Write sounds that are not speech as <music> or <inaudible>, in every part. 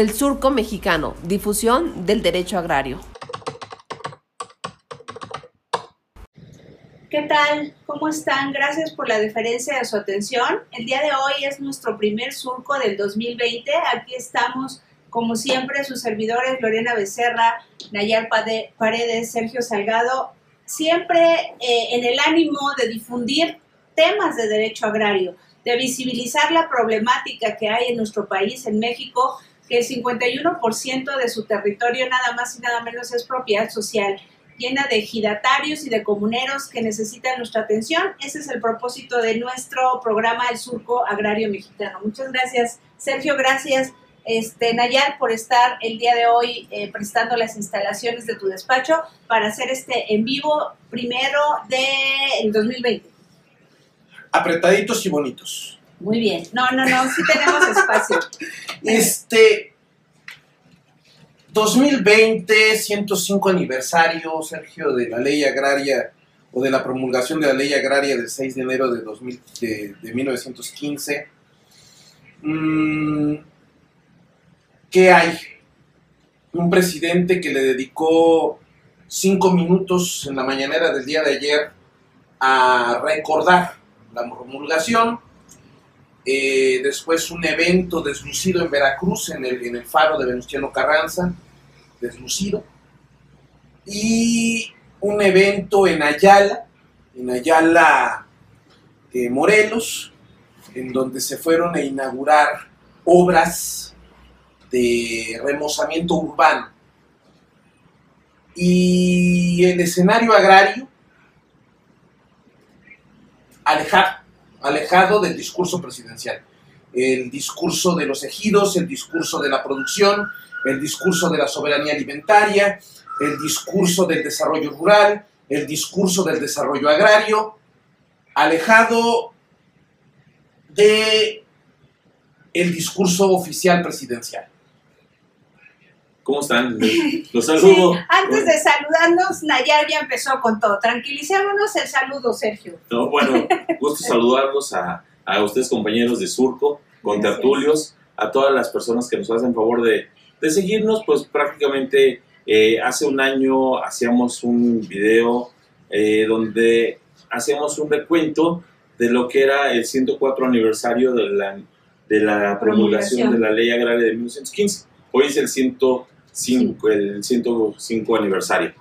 El Surco Mexicano, difusión del derecho agrario. ¿Qué tal? ¿Cómo están? Gracias por la deferencia de su atención. El día de hoy es nuestro primer surco del 2020. Aquí estamos, como siempre, sus servidores Lorena Becerra, Nayar Paredes, Sergio Salgado, siempre eh, en el ánimo de difundir temas de derecho agrario, de visibilizar la problemática que hay en nuestro país, en México, que el 51% de su territorio nada más y nada menos es propiedad social llena de ejidatarios y de comuneros que necesitan nuestra atención. Ese es el propósito de nuestro programa El Surco Agrario Mexicano. Muchas gracias, Sergio, gracias. Este, Nayar, por estar el día de hoy eh, prestando las instalaciones de tu despacho para hacer este en vivo primero del 2020. Apretaditos y bonitos. Muy bien. No, no, no, sí tenemos espacio. <laughs> Este, 2020, 105 aniversario, Sergio, de la ley agraria o de la promulgación de la ley agraria del 6 de enero de, 2000, de, 1915. Mm, ¿Qué hay? Un presidente que le dedicó cinco minutos en la mañanera del día de ayer a recordar la promulgación. Eh, después un evento deslucido en Veracruz, en el, en el faro de Venustiano Carranza, deslucido. Y un evento en Ayala, en Ayala, eh, Morelos, en donde se fueron a inaugurar obras de remozamiento urbano. Y el escenario agrario, alejado, alejado del discurso presidencial. El discurso de los ejidos, el discurso de la producción, el discurso de la soberanía alimentaria, el discurso del desarrollo rural, el discurso del desarrollo agrario, alejado de el discurso oficial presidencial. ¿Cómo están? <laughs> Los saludo. antes de saludarnos, Nayar ya empezó con todo. Tranquilicémonos el saludo, Sergio. bueno, gusto <laughs> saludarlos a, a ustedes, compañeros de Surco, con tertulios, a todas las personas que nos hacen favor de, de seguirnos, pues prácticamente eh, hace un año hacíamos un video eh, donde hacíamos un recuento de lo que era el 104 aniversario de la, de la promulgación de la Ley Agraria de 1915. Hoy es el 105, el 105 aniversario.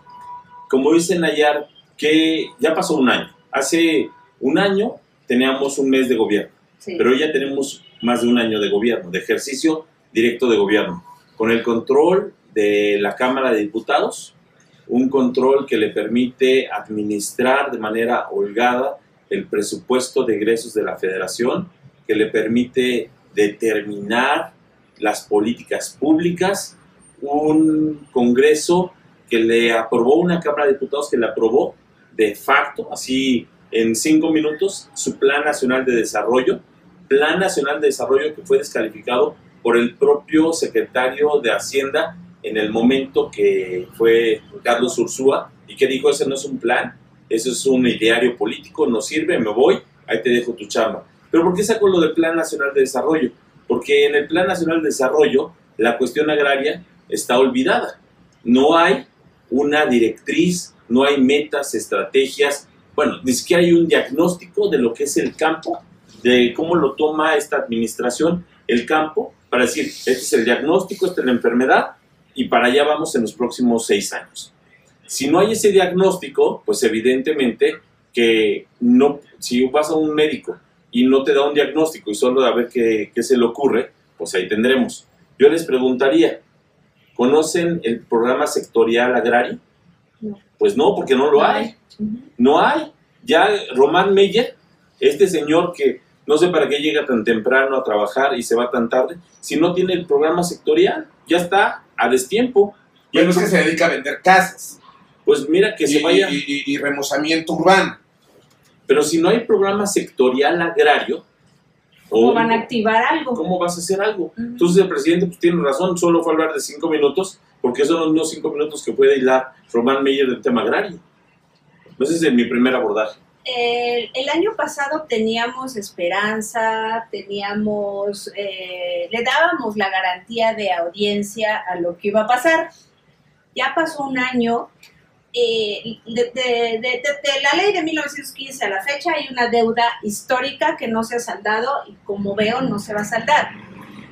Como dice Nayar, que ya pasó un año. Hace un año teníamos un mes de gobierno, pero ya tenemos más de un año de gobierno, de ejercicio directo de gobierno con el control de la Cámara de Diputados, un control que le permite administrar de manera holgada el presupuesto de egresos de la federación, que le permite determinar las políticas públicas, un Congreso que le aprobó, una Cámara de Diputados que le aprobó de facto, así en cinco minutos, su Plan Nacional de Desarrollo, Plan Nacional de Desarrollo que fue descalificado por el propio secretario de Hacienda en el momento que fue Carlos Ursúa y que dijo, ese no es un plan, eso es un ideario político, no sirve, me voy, ahí te dejo tu chamba. Pero ¿por qué saco lo del Plan Nacional de Desarrollo? Porque en el Plan Nacional de Desarrollo la cuestión agraria está olvidada. No hay una directriz, no hay metas, estrategias, bueno, ni siquiera hay un diagnóstico de lo que es el campo, de cómo lo toma esta administración, el campo, para decir, este es el diagnóstico, esta es la enfermedad y para allá vamos en los próximos seis años. Si no hay ese diagnóstico, pues evidentemente que no, si vas a un médico y no te da un diagnóstico y solo a ver qué, qué se le ocurre, pues ahí tendremos. Yo les preguntaría, ¿conocen el programa sectorial agrario? Pues no, porque no lo hay. No hay. Ya Román Meyer, este señor que no sé para qué llega tan temprano a trabajar y se va tan tarde si no tiene el programa sectorial. Ya está a destiempo. Bueno, es que se dedica a vender casas. Pues mira que se vaya. Y, remozamiento urbano. Pero si no hay programa sectorial agrario. ¿Cómo van a activar algo? ¿Cómo vas a hacer algo? Entonces el presidente pues, tiene razón, solo fue a hablar de cinco minutos, porque son los cinco minutos que puede hilar Román Meyer del tema agrario. Ese es mi primer abordaje. el, el año pasado teníamos esperanza, teníamos, eh, le dábamos la garantía de audiencia a lo que iba a pasar. Ya pasó un año, eh, de, de- de- de- la ley de 1915 a la fecha hay una deuda histórica que no se ha saldado y como veo no se va a saldar.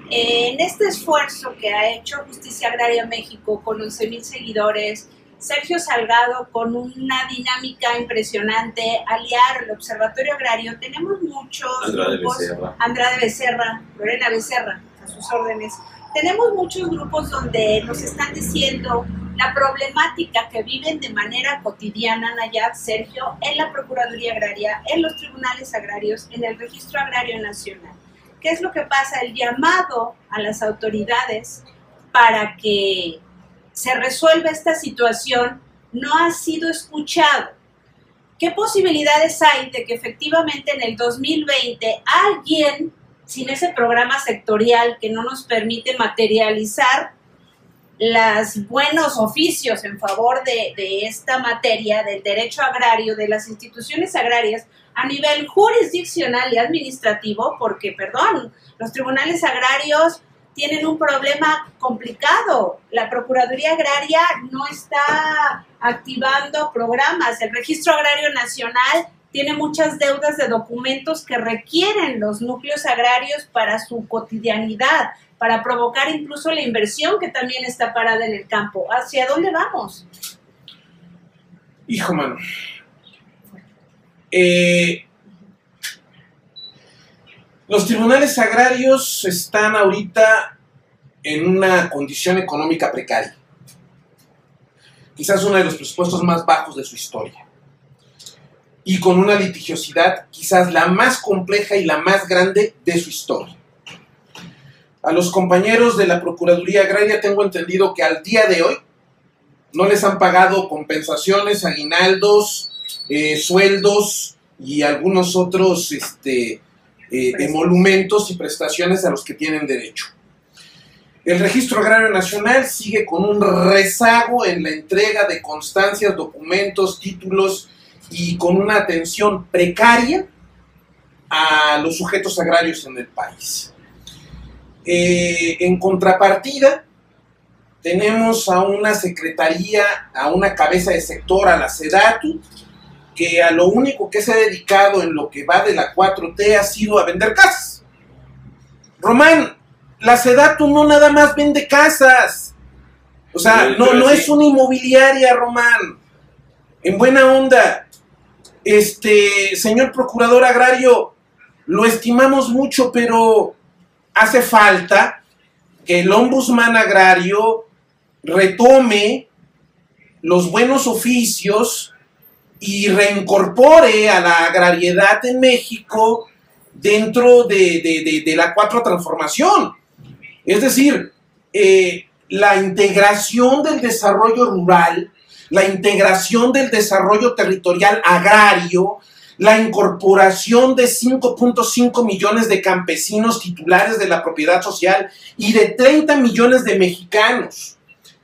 En este esfuerzo que ha hecho Justicia Agraria México con 11.000 seguidores, Sergio Salgado con una dinámica impresionante, aliar el Observatorio Agrario, tenemos muchos Andrade grupos, Becerra. Andrade Becerra, Lorena Becerra, a sus órdenes. Tenemos muchos grupos donde nos están diciendo la problemática que viven de manera cotidiana, Nayab, Sergio, en la Procuraduría Agraria, en los tribunales agrarios, en el Registro Agrario Nacional. ¿Qué es lo que pasa? El llamado a las autoridades para que se resuelva esta situación no ha sido escuchado. ¿Qué posibilidades hay de que efectivamente en el 2020 alguien, sin ese programa sectorial que no nos permite materializar los buenos oficios en favor de, de esta materia, del derecho agrario, de las instituciones agrarias, a nivel jurisdiccional y administrativo, porque, perdón, los tribunales agrarios tienen un problema complicado. La Procuraduría Agraria no está activando programas. El Registro Agrario Nacional tiene muchas deudas de documentos que requieren los núcleos agrarios para su cotidianidad, para provocar incluso la inversión que también está parada en el campo. ¿Hacia dónde vamos? Hijo, mano. Eh, los tribunales agrarios están ahorita en una condición económica precaria. Quizás uno de los presupuestos más bajos de su historia. Y con una litigiosidad quizás la más compleja y la más grande de su historia. A los compañeros de la Procuraduría Agraria tengo entendido que al día de hoy no les han pagado compensaciones, aguinaldos, eh, sueldos y algunos otros este, eh, emolumentos y prestaciones a los que tienen derecho. El Registro Agrario Nacional sigue con un rezago en la entrega de constancias, documentos, títulos y con una atención precaria a los sujetos agrarios en el país. Eh, en contrapartida, tenemos a una secretaría, a una cabeza de sector, a la SEDATU, que a lo único que se ha dedicado en lo que va de la 4T ha sido a vender casas. Román, la SEDATU no nada más vende casas. O sea, no, no es una inmobiliaria, Román. En buena onda. Este, señor procurador agrario, lo estimamos mucho, pero hace falta que el ombudsman agrario retome los buenos oficios y reincorpore a la agrariedad en México dentro de, la cuatro transformación. Es decir, eh, la integración del desarrollo rural, la integración del desarrollo territorial agrario, la incorporación de 5.5 millones de campesinos titulares de la propiedad social y de 30 millones de mexicanos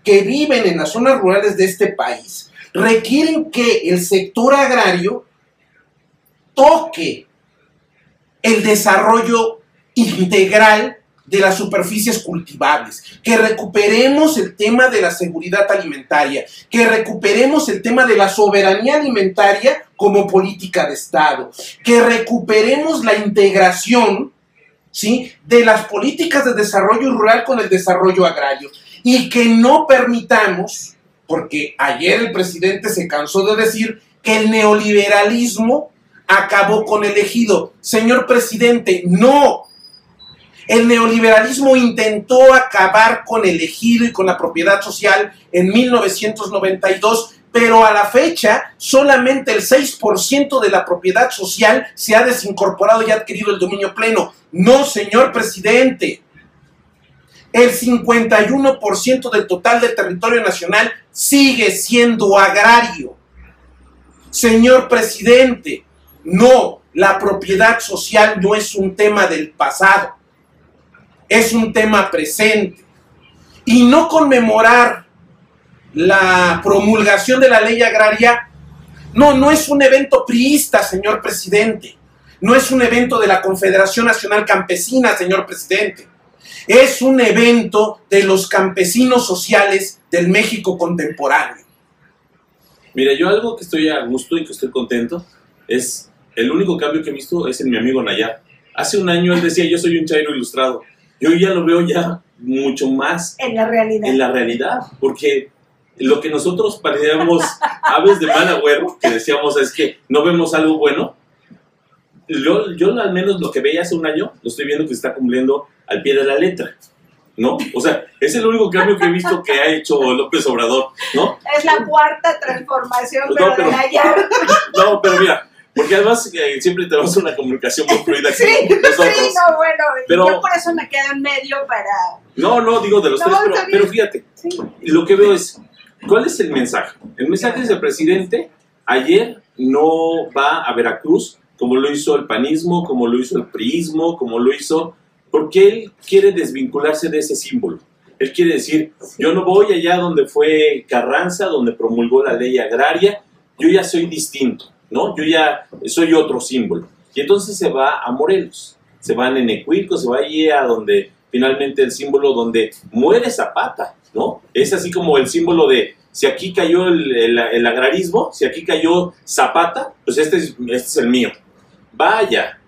que viven en las zonas rurales de este país requieren que el sector agrario toque el desarrollo integral de las superficies cultivables, que recuperemos el tema de la seguridad alimentaria, que recuperemos el tema de la soberanía alimentaria como política de Estado, que recuperemos la integración ¿sí? de las políticas de desarrollo rural con el desarrollo agrario y que no permitamos, porque ayer el presidente se cansó de decir que el neoliberalismo acabó con el ejido. Señor presidente, no. El neoliberalismo intentó acabar con el ejido y con la propiedad social en 1992, pero a la fecha solamente el 6% de la propiedad social se ha desincorporado y ha adquirido el dominio pleno. No, señor presidente. El 51% del total del territorio nacional sigue siendo agrario. Señor presidente, no, la propiedad social no es un tema del pasado, es un tema presente. Y no conmemorar la promulgación de la ley agraria No, no es un evento priista, señor presidente. No es un evento de la Confederación Nacional Campesina, señor presidente. Es un evento de los campesinos sociales del México contemporáneo. Mira, yo algo que estoy a gusto y que estoy contento es el único cambio que he visto es en mi amigo Nayar. Hace un año él decía, yo soy un chairo ilustrado. Yo ya lo veo ya mucho más En la realidad. en la realidad, porque lo que nosotros parecíamos <laughs> aves de mal agüero, que decíamos es que no vemos algo bueno, yo, yo al menos lo que veía hace un año, lo estoy viendo que se está cumpliendo al pie de la letra, ¿no? O sea, es el único cambio que he visto que ha hecho López Obrador, ¿no? Es la cuarta transformación, No, pero, pero- de Nayar. <laughs> No, pero mira, porque además eh, siempre tenemos una comunicación muy fluida Sí, nosotros. sí, no, bueno, Pero- yo por eso me quedo en medio para... No, no, digo de los No, tres, pero, pero fíjate, Sí. lo que veo es, ¿cuál es el mensaje? El mensaje es el presidente ayer no va a Veracruz como lo hizo el panismo, como lo hizo el priismo, como lo hizo, porque él quiere desvincularse de ese símbolo. Él quiere decir, yo no voy allá donde fue Carranza, donde promulgó la ley agraria, yo ya soy distinto, ¿no? Yo ya soy otro símbolo. Y entonces se va a Morelos, se va a Nenecuilco, se va allí a donde finalmente el símbolo donde muere Zapata, ¿no? Es así como el símbolo de, si aquí cayó el, agrarismo, si aquí cayó Zapata, pues este es, este es el mío. Vaya,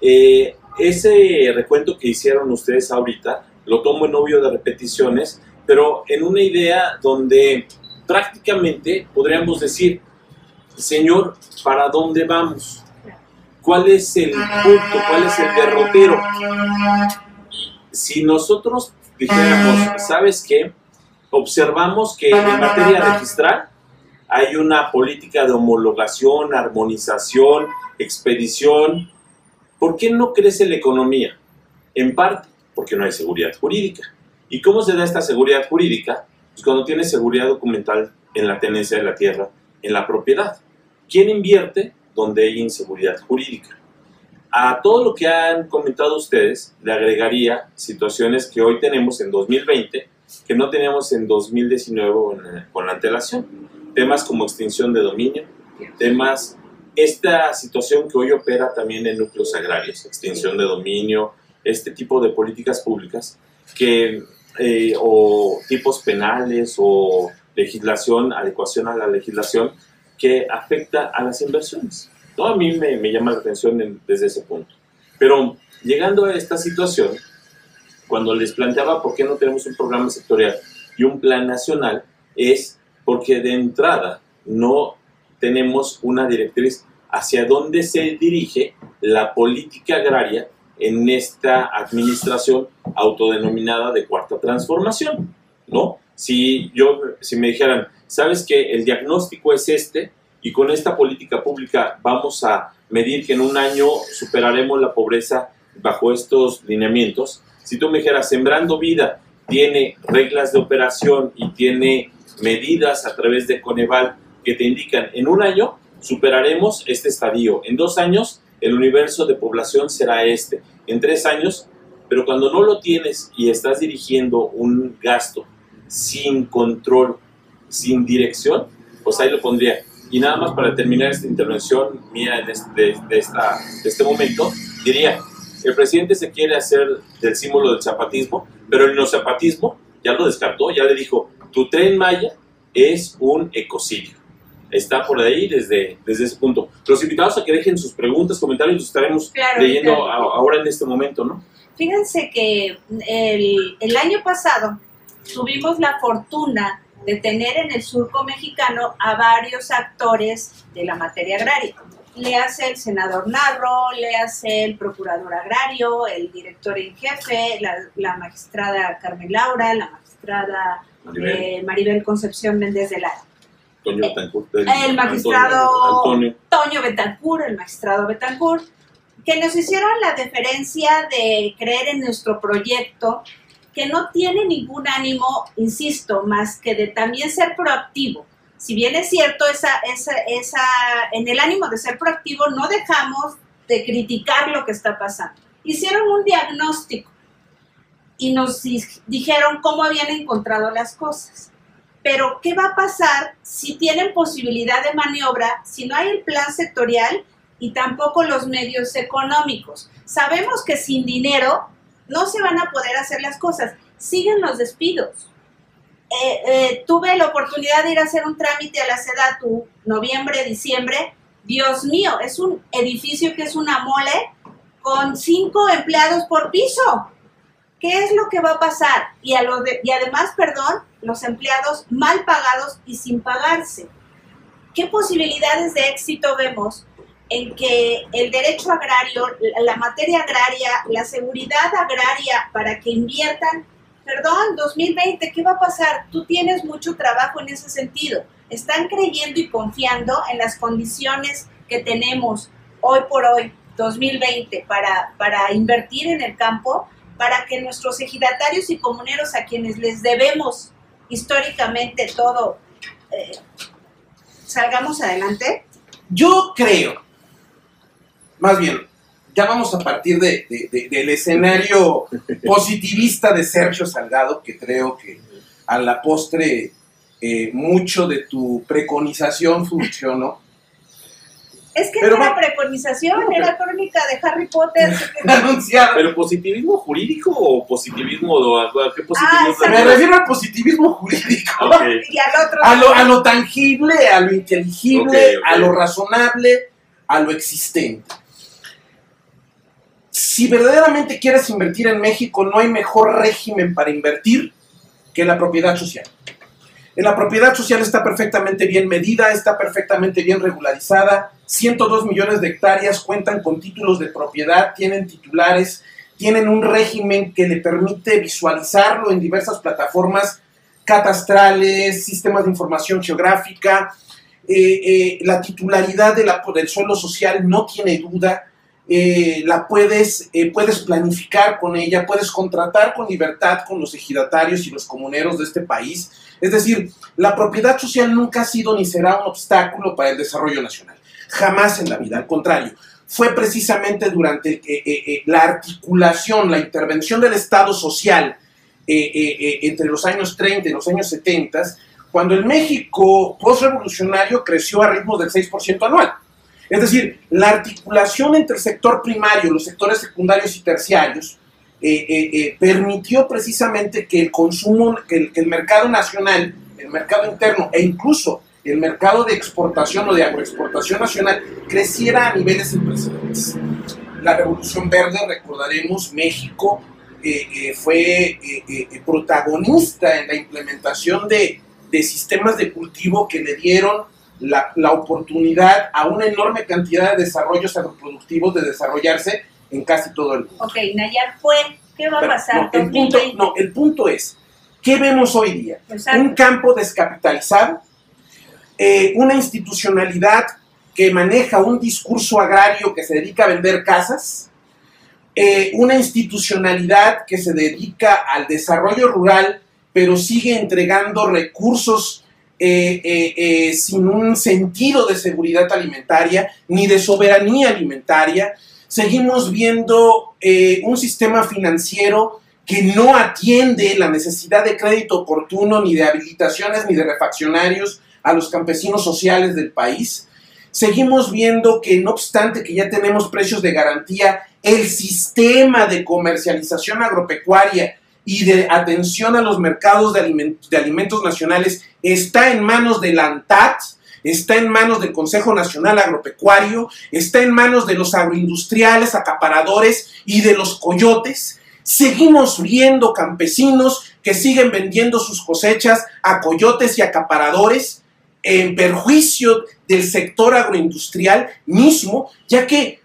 eh, ese recuento que hicieron ustedes ahorita, lo tomo en obvio de repeticiones, pero en una idea donde prácticamente podríamos decir, Señor, ¿para dónde vamos? ¿Cuál es el punto? ¿Cuál es el derrotero? Si nosotros dijéramos, ¿sabes qué? Observamos que en materia registral hay una política de homologación, armonización, expedición. ¿Por qué no crece la economía? En parte porque no hay seguridad jurídica. ¿Y cómo se da esta seguridad jurídica? Pues cuando tienes seguridad documental en la tenencia de la tierra, en la propiedad. ¿Quién invierte donde hay inseguridad jurídica? A todo lo que han comentado ustedes, le agregaría situaciones que hoy tenemos en 2020 que no teníamos en 2019 con, con la antelación. Temas como extinción de dominio, temas, esta situación que hoy opera también en núcleos agrarios, extinción de dominio, este tipo de políticas públicas que, eh, o tipos penales o legislación, adecuación a la legislación que afecta a las inversiones. ¿No? A mí me, me llama la atención en- desde ese punto. Pero llegando a esta situación, cuando les planteaba por qué no tenemos un programa sectorial y un plan nacional, es porque de entrada no tenemos una directriz hacia dónde se dirige la política agraria en esta administración autodenominada de cuarta transformación, ¿no? Si yo, si me dijeran, sabes que el diagnóstico es este y con esta política pública vamos a medir que en un año superaremos la pobreza bajo estos lineamientos, si tú me dijeras, Sembrando Vida tiene reglas de operación y tiene medidas a través de Coneval que te indican en un año superaremos este estadio, en dos años el universo de población será este, en tres años, pero cuando no lo tienes y estás dirigiendo un gasto sin control, sin dirección, pues ahí lo pondría. Y nada más para terminar esta intervención mía en este, de, de esta, de este momento, diría, el presidente se quiere hacer del símbolo del zapatismo, pero el no zapatismo ya lo descartó, ya le dijo, tu tren Maya es un ecocidio. Está por ahí desde, desde ese punto. Los invitados a que dejen sus preguntas, comentarios, los estaremos Claro, leyendo claro. a- ahora en este momento, ¿no? Fíjense que el, el año pasado tuvimos la fortuna de tener en el surco mexicano a varios actores de la materia agraria. Le hace el senador Narro, le hace el procurador agrario, el director en jefe, la, la magistrada Carmen Laura, la magistrada Maribel, eh, Maribel Concepción Méndez de Lara. Betancourt, el- el magistrado- Antonio, Toño Betancourt, el magistrado Betancourt, que nos hicieron la deferencia de creer en nuestro proyecto, que no tiene ningún ánimo, insisto, más que de también ser proactivo. Si bien es cierto, esa, esa, esa, en el ánimo de ser proactivo no dejamos de criticar lo que está pasando. Hicieron un diagnóstico y nos di- dijeron cómo habían encontrado las cosas. pero ¿qué va a pasar si tienen posibilidad de maniobra, si no hay el plan sectorial y tampoco los medios económicos? Sabemos que sin dinero no se van a poder hacer las cosas. Siguen los despidos. Eh, eh, tuve la oportunidad de ir a hacer un trámite a la SEDATU noviembre, diciembre. Dios mío, es un edificio que es una mole con cinco empleados por piso. ¿Qué es lo que va a pasar? Y, y además, perdón, los empleados mal pagados y sin pagarse. ¿Qué posibilidades de éxito vemos en que el derecho agrario, la materia agraria, la seguridad agraria para que inviertan, perdón, 2020, ¿qué va a pasar? Tú tienes mucho trabajo en ese sentido. Están creyendo y confiando en las condiciones que tenemos hoy por hoy, 2020, para, para invertir en el campo, para que nuestros ejidatarios y comuneros a quienes les debemos históricamente todo, eh, salgamos adelante? Yo creo, más bien, ya vamos a partir de, del escenario <laughs> positivista de Sergio Salgado, que creo que a la postre eh, mucho de tu preconización funcionó. Es que no era preconización, era crónica de Harry Potter. <laughs> Anunciado. ¿Pero positivismo jurídico o positivismo? ¿A qué positivismo? Ah, me refiero al positivismo jurídico. <laughs> Y al otro. A lo, a lo tangible, a lo inteligible, a lo razonable, a lo existente. Si verdaderamente quieres invertir en México, no hay mejor régimen para invertir que la propiedad social. La propiedad social está perfectamente bien medida, está perfectamente bien regularizada. 102 millones de hectáreas cuentan con títulos de propiedad, tienen titulares, tienen un régimen que le permite visualizarlo en diversas plataformas catastrales, sistemas de información geográfica. Eh, eh, la titularidad de la, del suelo social no tiene duda. Eh, la puedes, puedes planificar con ella, puedes contratar con libertad con los ejidatarios y los comuneros de este país es decir, la propiedad social nunca ha sido ni será un obstáculo para el desarrollo nacional. Jamás en la vida, al contrario. Fue precisamente durante eh, eh, eh, la articulación, la intervención del Estado social entre los años 30 y los años 70, cuando el México postrevolucionario creció a ritmos del 6% anual. Es decir, la articulación entre el sector primario, los sectores secundarios y terciarios, eh, eh, eh, permitió precisamente que el consumo, que el, mercado nacional, el mercado interno e incluso el mercado de exportación o de agroexportación nacional creciera a niveles sin precedentes. La Revolución Verde, recordaremos, México fue protagonista en la implementación de, de, sistemas de cultivo que le dieron la, la oportunidad a una enorme cantidad de desarrollos agroproductivos de desarrollarse en casi todo el mundo. Ok, Nayar fue, ¿qué va a pasar? No, el, punto, no, el punto es, ¿qué vemos hoy día? Un campo descapitalizado, eh, una institucionalidad que maneja un discurso agrario que se dedica a vender casas, eh, una institucionalidad que se dedica al desarrollo rural, pero sigue entregando recursos eh, sin un sentido de seguridad alimentaria ni de soberanía alimentaria, seguimos viendo eh, un sistema financiero que no atiende la necesidad de crédito oportuno, ni de habilitaciones, ni de refaccionarios a los campesinos sociales del país. Seguimos viendo que no obstante que ya tenemos precios de garantía, el sistema de comercialización agropecuaria y de atención a los mercados de, alimentos nacionales está en manos de la ANTAT, está en manos del Consejo Nacional Agropecuario, está en manos de los agroindustriales, acaparadores y de los coyotes. Seguimos viendo campesinos que siguen vendiendo sus cosechas a coyotes y acaparadores en perjuicio del sector agroindustrial mismo, ya que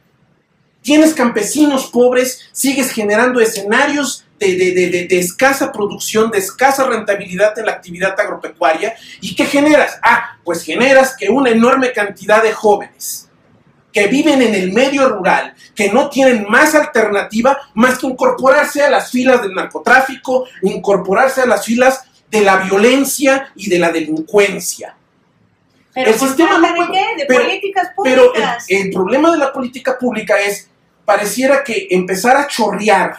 tienes campesinos pobres, sigues generando escenarios de, escasa producción, de escasa rentabilidad en la actividad agropecuaria. ¿Y qué generas? Ah, pues generas que una enorme cantidad de jóvenes que viven en el medio rural, que no tienen más alternativa más que incorporarse a las filas del narcotráfico, incorporarse a las filas de la violencia y de la delincuencia. Pero el sistema de qué? De políticas públicas. Pero el, problema de la política pública es, pareciera que empezar a chorrear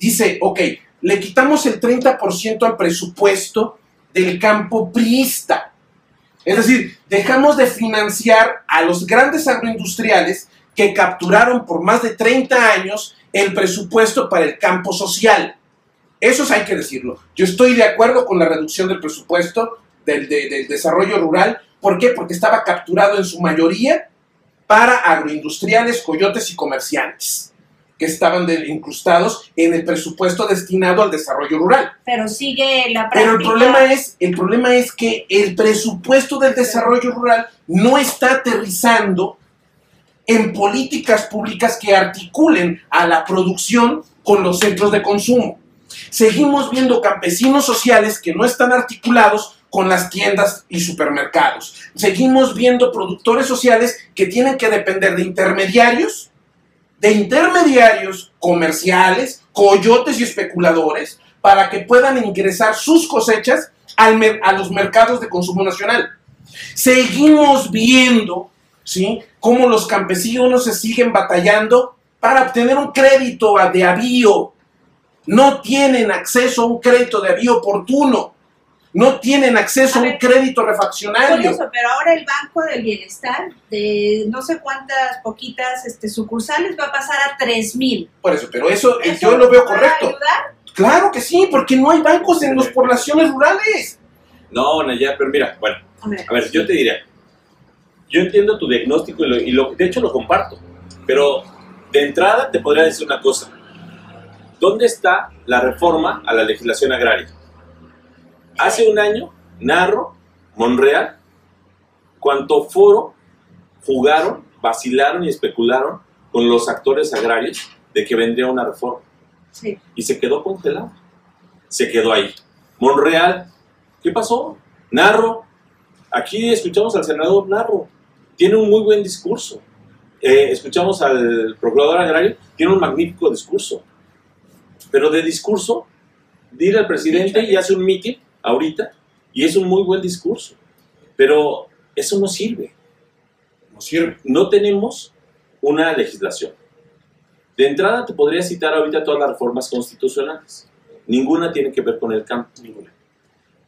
dice, ok, le quitamos el 30% al presupuesto del campo priista. Es decir, dejamos de financiar a los grandes agroindustriales que capturaron por más de 30 años el presupuesto para el campo social. Eso hay que decirlo. Yo estoy de acuerdo con la reducción del presupuesto del, del desarrollo rural. ¿Por qué? Porque estaba capturado en su mayoría para agroindustriales, coyotes y comerciantes que estaban de, incrustados en el presupuesto destinado al desarrollo rural. Pero sigue la práctica. Pero el problema es, el problema es que el presupuesto del desarrollo rural no está aterrizando en políticas públicas que articulen a la producción con los centros de consumo. Seguimos viendo campesinos sociales que no están articulados con las tiendas y supermercados. Seguimos viendo productores sociales que tienen que depender de intermediarios de intermediarios comerciales, coyotes y especuladores para que puedan ingresar sus cosechas al a los mercados de consumo nacional. Seguimos viendo ¿sí? cómo los campesinos se siguen batallando para obtener un crédito de avío. No tienen acceso a un crédito de avío oportuno no tienen acceso a, un crédito refaccionario. pero ahora el Banco del Bienestar, de no sé cuántas poquitas este, sucursales, va a pasar a 3 mil. Por eso, pero eso, eh, yo lo veo correcto. Ayudar? Claro que sí, porque no hay bancos en las poblaciones rurales. No, Naya, pero mira, bueno, a ver, yo te diría, yo entiendo tu diagnóstico y, lo, de hecho lo comparto, pero de entrada te podría decir una cosa. ¿Dónde está la reforma a la legislación agraria? Hace un año, Narro, Monreal, cuánto foro jugaron, vacilaron y especularon con los actores agrarios de que vendría una reforma. Y se quedó congelado. Se quedó ahí. Monreal, ¿qué pasó? Narro, aquí escuchamos al senador Narro, tiene un muy buen discurso. Eh, escuchamos al procurador agrario, tiene un magnífico discurso. Pero de discurso, dile al presidente y hace un mitin ahorita y es un muy buen discurso, pero eso no sirve. No sirve. No tenemos una legislación. De entrada te podría citar ahorita todas las reformas constitucionales. Ninguna tiene que ver con el campo. Ninguna.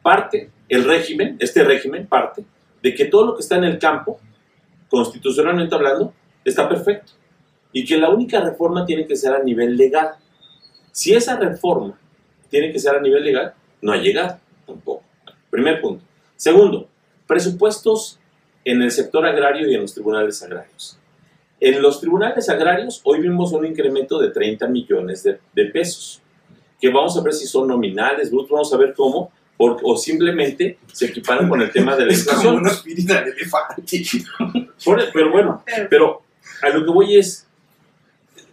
Parte, el régimen, este régimen parte de que todo lo que está en el campo, constitucionalmente hablando, está perfecto. Y que la única reforma tiene que ser a nivel legal. Si esa reforma tiene que ser a nivel legal, no ha llegado tampoco. Primer punto. Segundo, presupuestos en el sector agrario y en los tribunales agrarios. En los tribunales agrarios hoy vimos un incremento de 30 millones de, pesos, que vamos a ver si son nominales, vamos a ver cómo, o simplemente se equiparan con el tema de la inflación. Es como de elefante. pero bueno, pero a lo que voy es,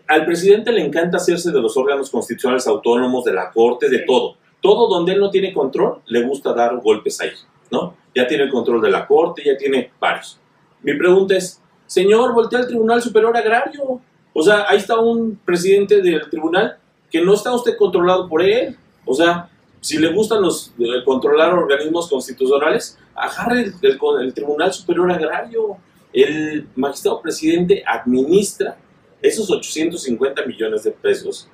al presidente le encanta hacerse de los órganos constitucionales autónomos, de la corte, de todo todo donde él no tiene control, le gusta dar golpes ahí, ¿no? Ya tiene el control de la corte, ya tiene varios. Mi pregunta es, señor, voltea al Tribunal Superior Agrario. O sea, ahí está un presidente del tribunal que no está usted controlado por él. O sea, si le gustan los eh, controlar organismos constitucionales, agarre el, el Tribunal Superior Agrario. El magistrado presidente administra esos 850 millones de pesos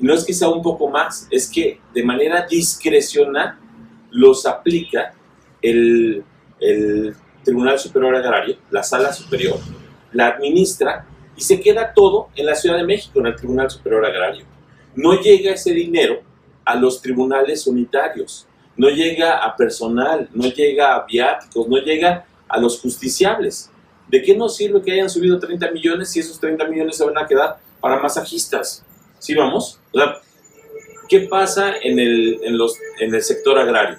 no es que sea un poco más, es que de manera discrecional los aplica el, Tribunal Superior Agrario, la Sala Superior, la administra y se queda todo en la Ciudad de México, en el Tribunal Superior Agrario. No llega ese dinero a los tribunales unitarios, no llega a personal, no llega a viáticos, no llega a los justiciables. ¿De qué nos sirve que hayan subido 30 millones si esos 30 millones se van a quedar para masajistas? ¿Sí vamos? ¿Qué pasa en el, en, los, en el sector agrario?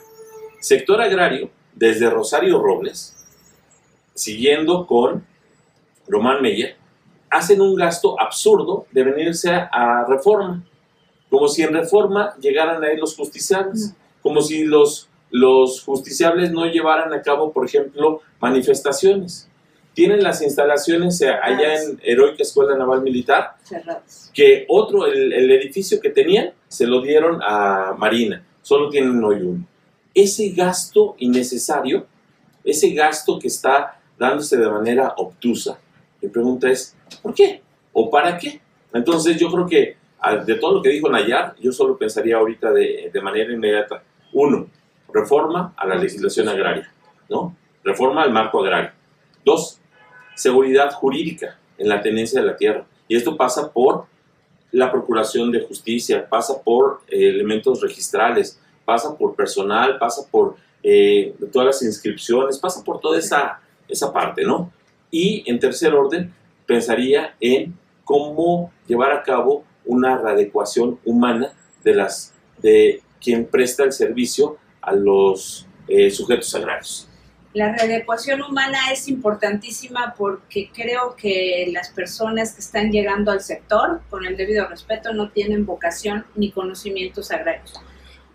Sector agrario, desde Rosario Robles, siguiendo con Román Meyer, hacen un gasto absurdo de venirse a, reforma. Como si en reforma llegaran ahí los justiciables. Como si los, los justiciables no llevaran a cabo, por ejemplo, manifestaciones tienen las instalaciones allá en Heroica Escuela Naval Militar, que otro, el, edificio que tenían, se lo dieron a Marina, solo tienen hoy uno. Ese gasto innecesario, ese gasto que está dándose de manera obtusa, mi pregunta es, ¿por qué? ¿O para qué? Entonces yo creo que de todo lo que dijo Nayar, yo solo pensaría ahorita de, de manera inmediata. Uno, reforma a la legislación agraria, ¿no? Reforma al marco agrario. Dos, seguridad jurídica en la tenencia de la tierra. Y esto pasa por la procuración de justicia, pasa por eh, elementos registrales, pasa por personal, pasa por eh, todas las inscripciones, pasa por toda esa, esa parte, ¿no? Y en tercer orden, pensaría en cómo llevar a cabo una readecuación humana de, las, de quien presta el servicio a los eh, sujetos agrarios. La readecuación humana es importantísima porque creo que las personas que están llegando al sector, con el debido respeto, no tienen vocación ni conocimientos agrarios.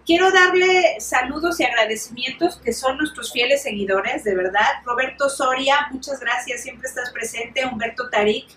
Quiero darle saludos y agradecimientos que son nuestros fieles seguidores, de verdad. Roberto Soria, muchas gracias, siempre estás presente. Humberto Tarik,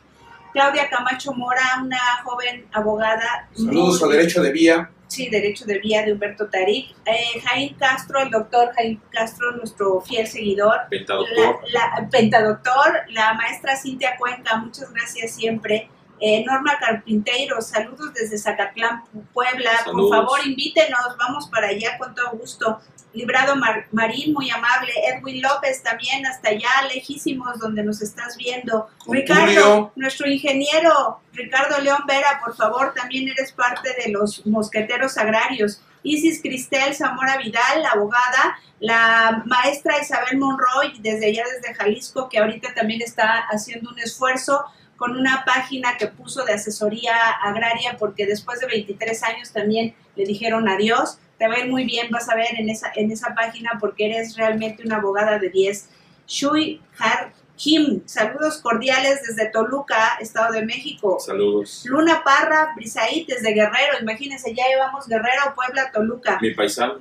Claudia Camacho Mora, una joven abogada. Saludos a Derecho de Vía. Sí, Derecho de Vía de Humberto Tarik. Eh, Jaime Castro, el doctor Jaime Castro, nuestro fiel seguidor. Pentadoctor. La, la, pentadoctor, la maestra Cintia Cuenca, muchas gracias siempre. Eh, Norma Carpinteiro, saludos desde Zacatlán, Puebla. Saludos. Por favor, invítenos, vamos para allá con todo gusto. Librado Mar Marín, muy amable. Edwin López también, hasta allá, lejísimos, donde nos estás viendo. Ricardo, nuestro ingeniero, Ricardo León Vera, por favor, también eres parte de los mosqueteros agrarios. Isis Cristel Zamora Vidal, abogada, la maestra Isabel Monroy, desde allá, desde Jalisco, que ahorita también está haciendo un esfuerzo con una página que puso de asesoría agraria, porque después de 23 años también le dijeron adiós. Te va a ir muy bien, vas a ver en esa, en esa página, porque eres realmente una abogada de 10. Shui Har Kim, saludos cordiales desde Toluca, Estado de México. Saludos. Luna Parra, Brisaí, desde Guerrero, imagínense, ya llevamos Guerrero, Puebla, Toluca. Mi paisano.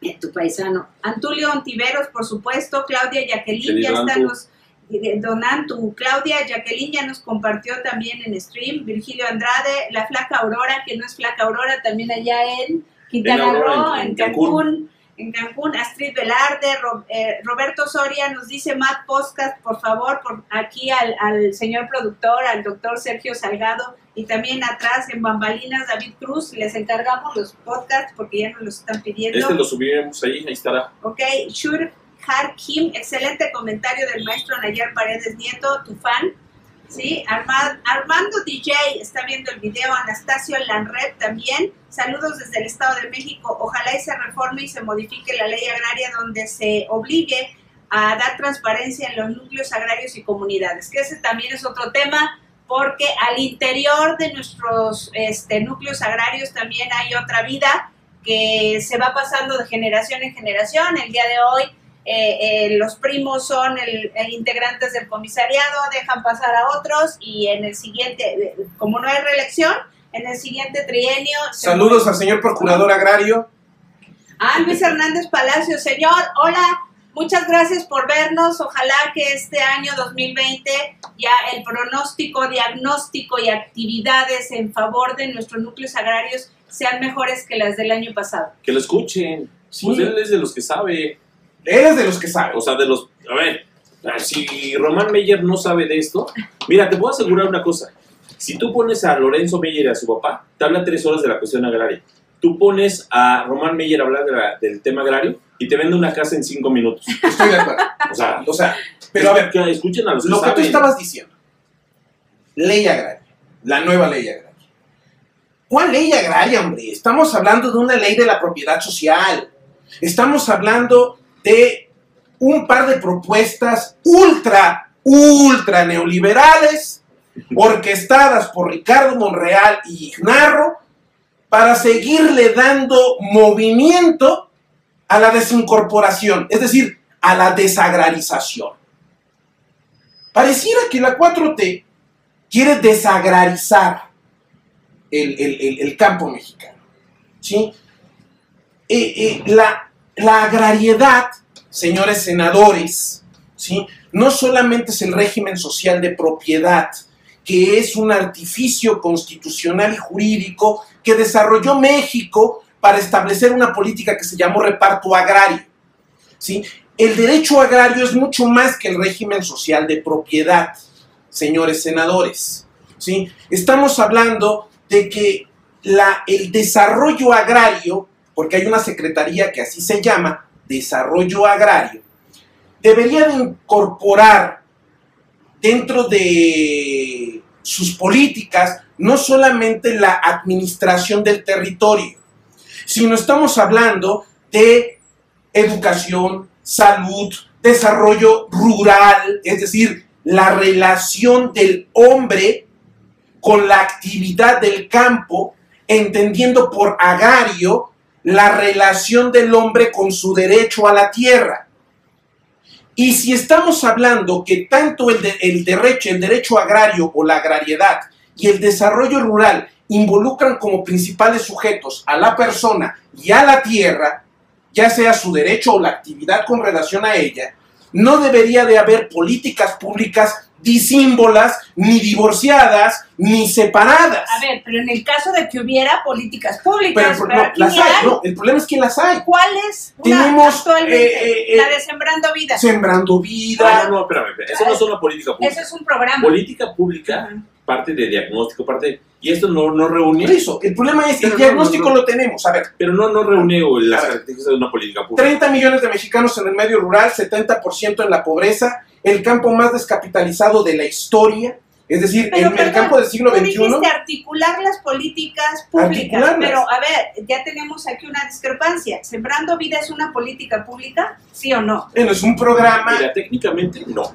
Eh, tu paisano. Antulio Ontiveros, por supuesto, Claudia Jacqueline, ya están los eh, Don Antu, Claudia Jacqueline ya nos compartió también en stream, Virgilio Andrade, la flaca Aurora, que no es flaca Aurora, también allá en Quintana Roo, en- en, en Cancún, en Cancún, Astrid Velarde, Ro- eh, Roberto Soria nos dice Matt Podcast, por favor, por aquí al, al señor productor, al doctor Sergio Salgado, y también atrás en Bambalinas, David Cruz, les encargamos los podcasts porque ya nos los están pidiendo. Este lo subiremos ahí, ahí estará. Ok, Shur Har Kim, excelente comentario del maestro Nayar Paredes Nieto, tu fan. Sí, Arma- Armando DJ está viendo el video, Anastasio Lanred también. Saludos desde el Estado de México. Ojalá y se reforme y se modifique la ley agraria donde se obligue a dar transparencia en los núcleos agrarios y comunidades, que ese también es otro tema, porque al interior de nuestros este, núcleos agrarios también hay otra vida que se va pasando de generación en generación. El día de hoy eh, eh, los primos son el, el integrantes del comisariado, dejan pasar a otros y en el siguiente, eh, como no hay reelección, en el siguiente trienio... se Saludos al señor procurador agrario. Ah, Luis Hernández Palacio, señor, hola, muchas gracias por vernos. Ojalá que este año 2020 ya el pronóstico, diagnóstico y actividades en favor de nuestros núcleos agrarios sean mejores que las del año pasado. Que lo escuchen. Sí. Pues él es de los que sabe. Él es de los que sabe. O sea, de los. A ver, si Román Meyer no sabe de esto, mira, te puedo asegurar una cosa. Si tú pones a Lorenzo Meyer y a su papá, te habla tres horas de la cuestión agraria. Tú pones a Román Meyer a hablar de la- del tema agrario y te vende una casa en cinco minutos. Estoy de acuerdo. <laughs> O sea, O sea, pero a ver, que escuchen a los que lo que tú saben. estabas diciendo. Ley agraria. La nueva ley agraria. ¿Cuál ley agraria, hombre? Estamos hablando de una ley de la propiedad social. Estamos hablando de un par de propuestas ultra, ultra neoliberales, orquestadas por Ricardo Monreal y Ignarro, para seguirle dando movimiento a la desincorporación, es decir, a la desagrarización. Pareciera que la 4T quiere desagrarizar el, el- el- campo mexicano. ¿sí? Eh, eh, la, la agrariedad, señores senadores, ¿sí? no solamente es el régimen social de propiedad, que es un artificio constitucional y jurídico que desarrolló México para establecer una política que se llamó reparto agrario. ¿sí? El derecho agrario es mucho más que el régimen social de propiedad, señores senadores. ¿sí? Estamos hablando de que la- el desarrollo agrario porque hay una secretaría que así se llama, Desarrollo Agrario, debería de incorporar dentro de sus políticas no solamente la administración del territorio, sino estamos hablando de educación, salud, desarrollo rural, es decir, la relación del hombre con la actividad del campo, entendiendo por agario la relación del hombre con su derecho a la tierra. Y si estamos hablando que tanto el, el, derecho, el derecho agrario o la agrariedad y el desarrollo rural involucran como principales sujetos a la persona y a la tierra, ya sea su derecho o la actividad con relación a ella, no debería de haber políticas públicas disímbolas, ni divorciadas, ni separadas. A ver, pero en el caso de que hubiera políticas públicas, pero, no, las hay, no, el problema es que las hay. ¿Cuál es Tenemos, actualmente? Eh, eh, la de Sembrando Vida. Sembrando Vida. No, no, espérame, espérame. eso no es una política pública. Eso es un programa. Política pública, uh -huh. parte de diagnóstico, parte de y esto no, no reúne. Por eso, el problema es que el diagnóstico no, no, lo tenemos, a ver. Pero no, no reúne las características de una política pública. 30 millones de mexicanos en el medio rural, 70% en la pobreza, el campo más descapitalizado de la historia. Es decir, pero, en perdón, el campo del siglo tú XXI. dijiste articular las políticas públicas, pero a ver, ya tenemos aquí una discrepancia. ¿Sembrando vida es una política pública? ¿Sí o no? Bueno, es un programa. Mira, técnicamente no.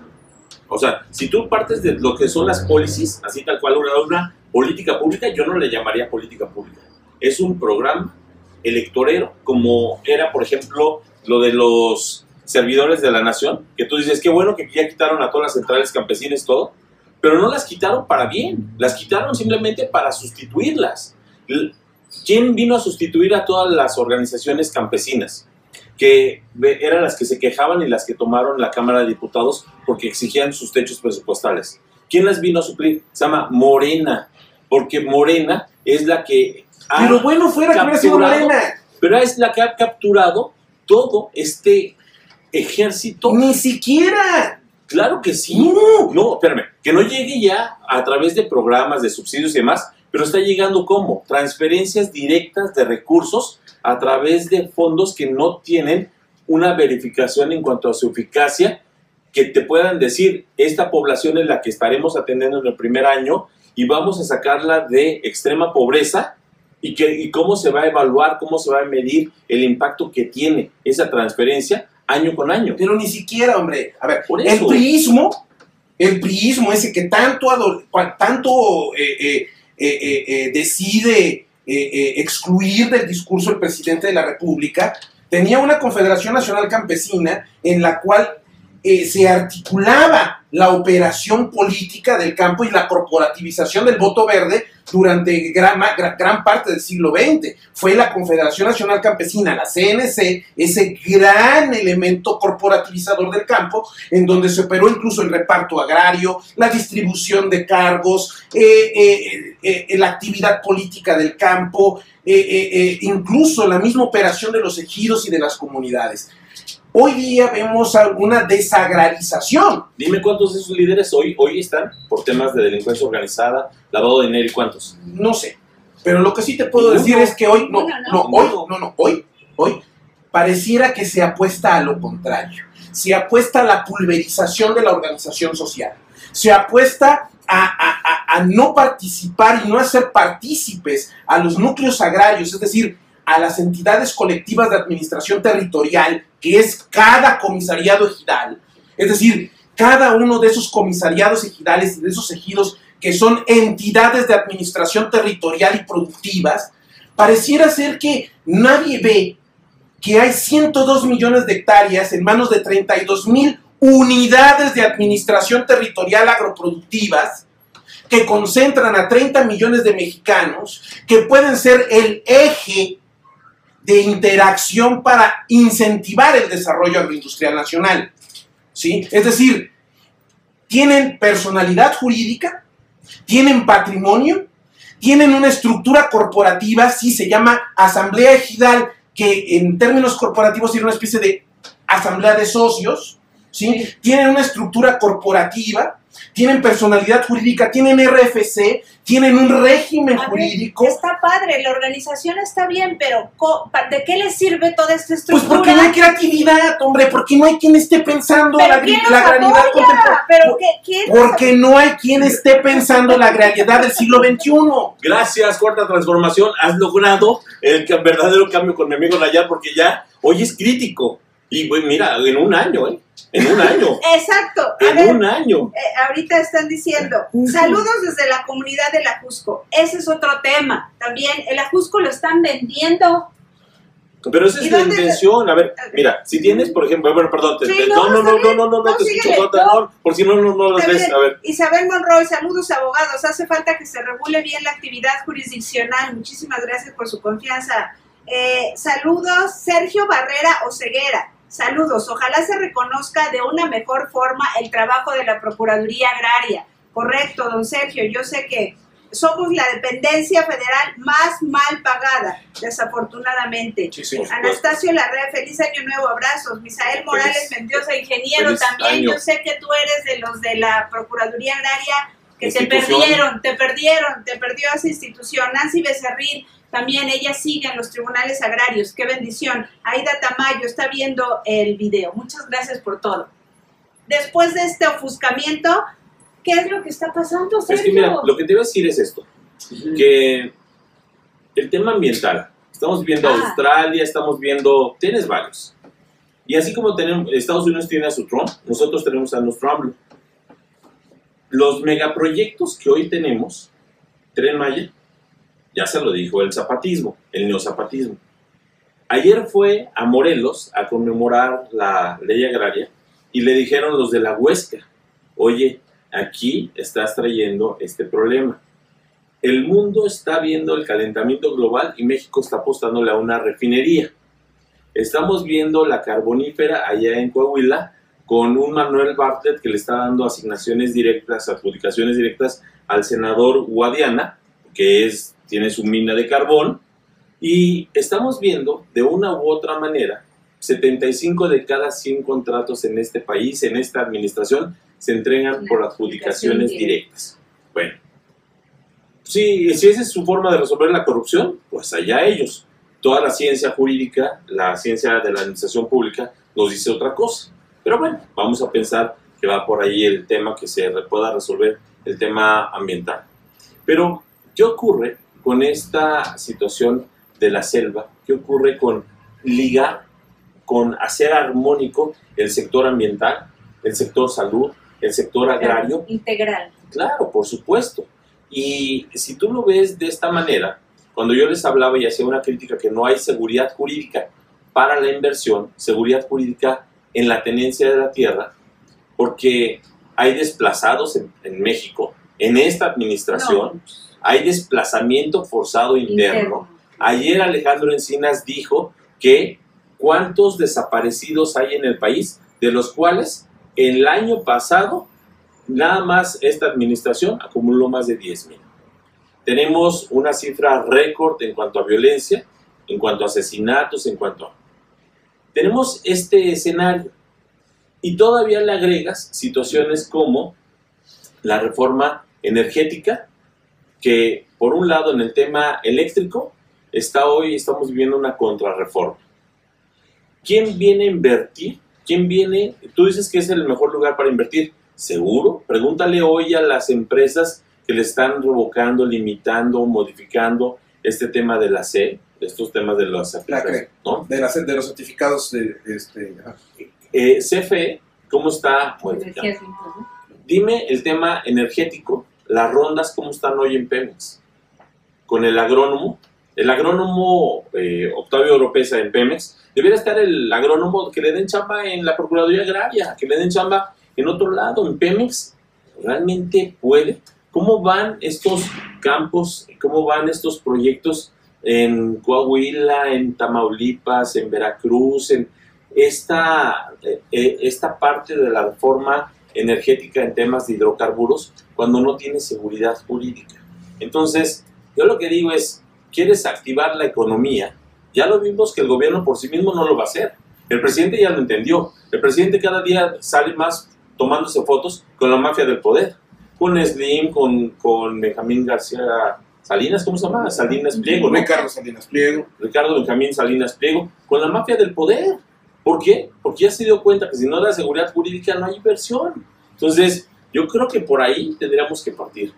O sea, si tú partes de lo que son las policies, así tal cual una, una política pública, yo no le llamaría política pública. Es un programa electorero, como era, por ejemplo, lo de los servidores de la nación, que tú dices, qué bueno que ya quitaron a todas las centrales campesinas todo, pero no las quitaron para bien, las quitaron simplemente para sustituirlas. ¿Quién vino a sustituir a todas las organizaciones campesinas? que eran las que se quejaban y las que tomaron la Cámara de Diputados porque exigían sus techos presupuestales. ¿Quién las vino a suplir? Se llama Morena, porque Morena es la que ha Pero bueno, fuera que hubiera sido Morena. Pero es la que ha capturado todo este ejército. Ni siquiera. Claro que sí. No. No, espérame, que no llegue ya a través de programas, de subsidios y demás, pero está llegando como transferencias directas de recursos a través de fondos que no tienen una verificación en cuanto a su eficacia, que te puedan decir, esta población es la que estaremos atendiendo en el primer año y vamos a sacarla de extrema pobreza y, que, y cómo se va a evaluar, cómo se va a medir el impacto que tiene esa transferencia año con año. Pero ni siquiera, hombre, a ver, Por el priismo, el priismo ese que tanto, tanto eh, eh, eh, eh, eh, decide excluir del discurso el presidente de la República, tenía una Confederación Nacional Campesina en la cual eh, se articulaba la operación política del campo y la corporativización del voto verde durante gran, gran parte del siglo XX. Fue la Confederación Nacional Campesina, la CNC, ese gran elemento corporativizador del campo, en donde se operó incluso el reparto agrario, la distribución de cargos, eh, eh, la actividad política del campo, incluso la misma operación de los ejidos y de las comunidades. Hoy día vemos alguna desagrarización. Dime cuántos de esos líderes hoy, hoy están por temas de delincuencia organizada, lavado de dinero y cuántos. No sé. Pero lo que sí te puedo decir es que hoy, no, no, ¿no? hoy, no, no, hoy, hoy, pareciera que se apuesta a lo contrario. Se apuesta a la pulverización de la organización social. Se apuesta a, a- a- a no participar y no hacer partícipes a los núcleos agrarios, es decir, a las entidades colectivas de administración territorial, que es cada comisariado ejidal. Es decir, cada uno de esos comisariados ejidales de esos ejidos que son entidades de administración territorial y productivas, pareciera ser que nadie ve que hay 102 millones de hectáreas en manos de 32 mil unidades de administración territorial agroproductivas que concentran a 30 millones de mexicanos, que pueden ser el eje de interacción para incentivar el desarrollo agroindustrial nacional. ¿Sí? Es decir, tienen personalidad jurídica, tienen patrimonio, tienen una estructura corporativa, sí, se llama asamblea ejidal, que en términos corporativos tiene una especie de asamblea de socios, ¿sí? Tienen una estructura corporativa tienen personalidad jurídica, tienen RFC, tienen un régimen A ver, jurídico. Está padre, la organización está bien, pero ¿de qué le sirve toda esta Pues estructura? porque no hay creatividad, hombre, porque no hay quien esté pensando ¿Pero la, la realidad contemporánea. ¿Pero qué, quién los Porque no hay quien esté pensando la realidad del siglo XXI. Gracias, Cuarta Transformación. Has logrado el verdadero cambio con mi amigo Nayar porque ya hoy es crítico. Y güey, mira, en un año, ¿eh? En un año. Exacto. A en ver, un año. eh, ahorita están diciendo, saludos desde la comunidad del Ajusco. Ese es otro tema. También el Ajusco lo están vendiendo. Pero esa ¿Y es la intención. A ver, mira, si tienes, por ejemplo, bueno, perdón, te- Sí, te- no, no, no, no, no, no, no, te escucho, no. por si no, no, no las ves. A ver, Isabel Monroy, saludos abogados. Hace falta que se regule bien la actividad jurisdiccional. Muchísimas gracias por su confianza. Eh, saludos, Sergio Barrera Oceguera. Saludos. Ojalá se reconozca de una mejor forma el trabajo de la Procuraduría Agraria. Correcto, don Sergio. Yo sé que somos la dependencia federal más mal pagada, desafortunadamente. Sí, sí. Anastasio Larrea, feliz año nuevo, abrazos. Misael Morales Mendiosa, ingeniero también. año. Yo sé que tú eres de los de la Procuraduría Agraria que te perdieron, te perdieron, te perdió esa institución. Nancy Becerril, también ella sigue en los tribunales agrarios. Qué bendición. Aida Tamayo está viendo el video. Muchas gracias por todo. Después de este ofuscamiento, ¿qué es lo que está pasando, es Sergio? que mira, lo que te voy a decir es esto. Que el tema ambiental, estamos viendo Ah. Australia, estamos viendo, tienes varios. Y así como tenemos, Estados Unidos tiene a su Trump, nosotros tenemos a nuestro AMLO. Los megaproyectos que hoy tenemos, Tren Maya, ya se lo dijo el zapatismo, el neozapatismo. Ayer fue a Morelos a conmemorar la ley agraria y le dijeron los de la Huesca, oye, aquí estás trayendo este problema. El mundo está viendo el calentamiento global y México está apostándole a una refinería. Estamos viendo la carbonífera allá en Coahuila con un Manuel Bartlett que le está dando asignaciones directas, adjudicaciones directas al senador Guadiana, que es, tiene su mina de carbón, y estamos viendo de una u otra manera 75 de cada 100 contratos en este país, en esta administración, se entregan por adjudicaciones directas. Bueno, si, si esa es su forma de resolver la corrupción, pues allá ellos. Toda la ciencia jurídica, la ciencia de la administración pública, nos dice otra cosa. Pero bueno, vamos a pensar que va por ahí el tema que se pueda resolver, el tema ambiental. Pero, ¿qué ocurre con esta situación de la selva? ¿Qué ocurre con ligar, con hacer armónico el sector ambiental, el sector salud, el sector agrario Integral. Claro, por supuesto. Y si tú lo ves de esta manera, cuando yo les hablaba y hacía una crítica que no hay seguridad jurídica para la inversión, seguridad jurídica en la tenencia de la tierra, porque hay desplazados en, en México, en esta administración, hay desplazamiento forzado interno. Ayer Alejandro Encinas dijo que cuántos desaparecidos hay en el país, de los cuales el año pasado nada más esta administración acumuló más de 10 mil. Tenemos una cifra récord en cuanto a violencia, en cuanto a asesinatos, en cuanto a... Tenemos este escenario y todavía le agregas situaciones como la reforma energética, que por un lado en el tema eléctrico está hoy, estamos viviendo una contrarreforma. ¿Quién viene a invertir? ¿Quién viene? Tú dices que es el mejor lugar para invertir. ¿Seguro? Pregúntale hoy a las empresas que le están revocando, limitando, modificando este tema de la C, estos temas de las CRE. ¿no? De, las- de los certificados de este. Eh, CFE, ¿cómo está modificando? Dime el tema energético, las rondas, ¿cómo están hoy en Pemex? Con el agrónomo, el agrónomo eh, Octavio Oropesa en Pemex, debería estar el agrónomo que le den chamba en la Procuraduría Agraria, que le den chamba en otro lado, en Pemex. ¿Realmente puede? ¿Cómo van estos campos, cómo van estos proyectos en Coahuila, en Tamaulipas, en Veracruz, en esta, eh, eh, esta parte de la reforma energética en temas de hidrocarburos cuando no tiene seguridad jurídica. Entonces, yo lo que digo es, ¿quieres activar la economía? Ya lo vimos que el gobierno por sí mismo no lo va a hacer. El presidente ya lo entendió. El presidente cada día sale más tomándose fotos con la mafia del poder. Con Slim, con, con Benjamín García Salinas, ¿cómo se llama? Salinas Pliego, ¿no? Ricardo Salinas Pliego. Ricardo Benjamín Salinas Pliego, con la mafia del poder. ¿Por qué? Porque ya se dio cuenta que si no da seguridad jurídica no hay inversión. Entonces, yo creo que por ahí tendríamos que partir.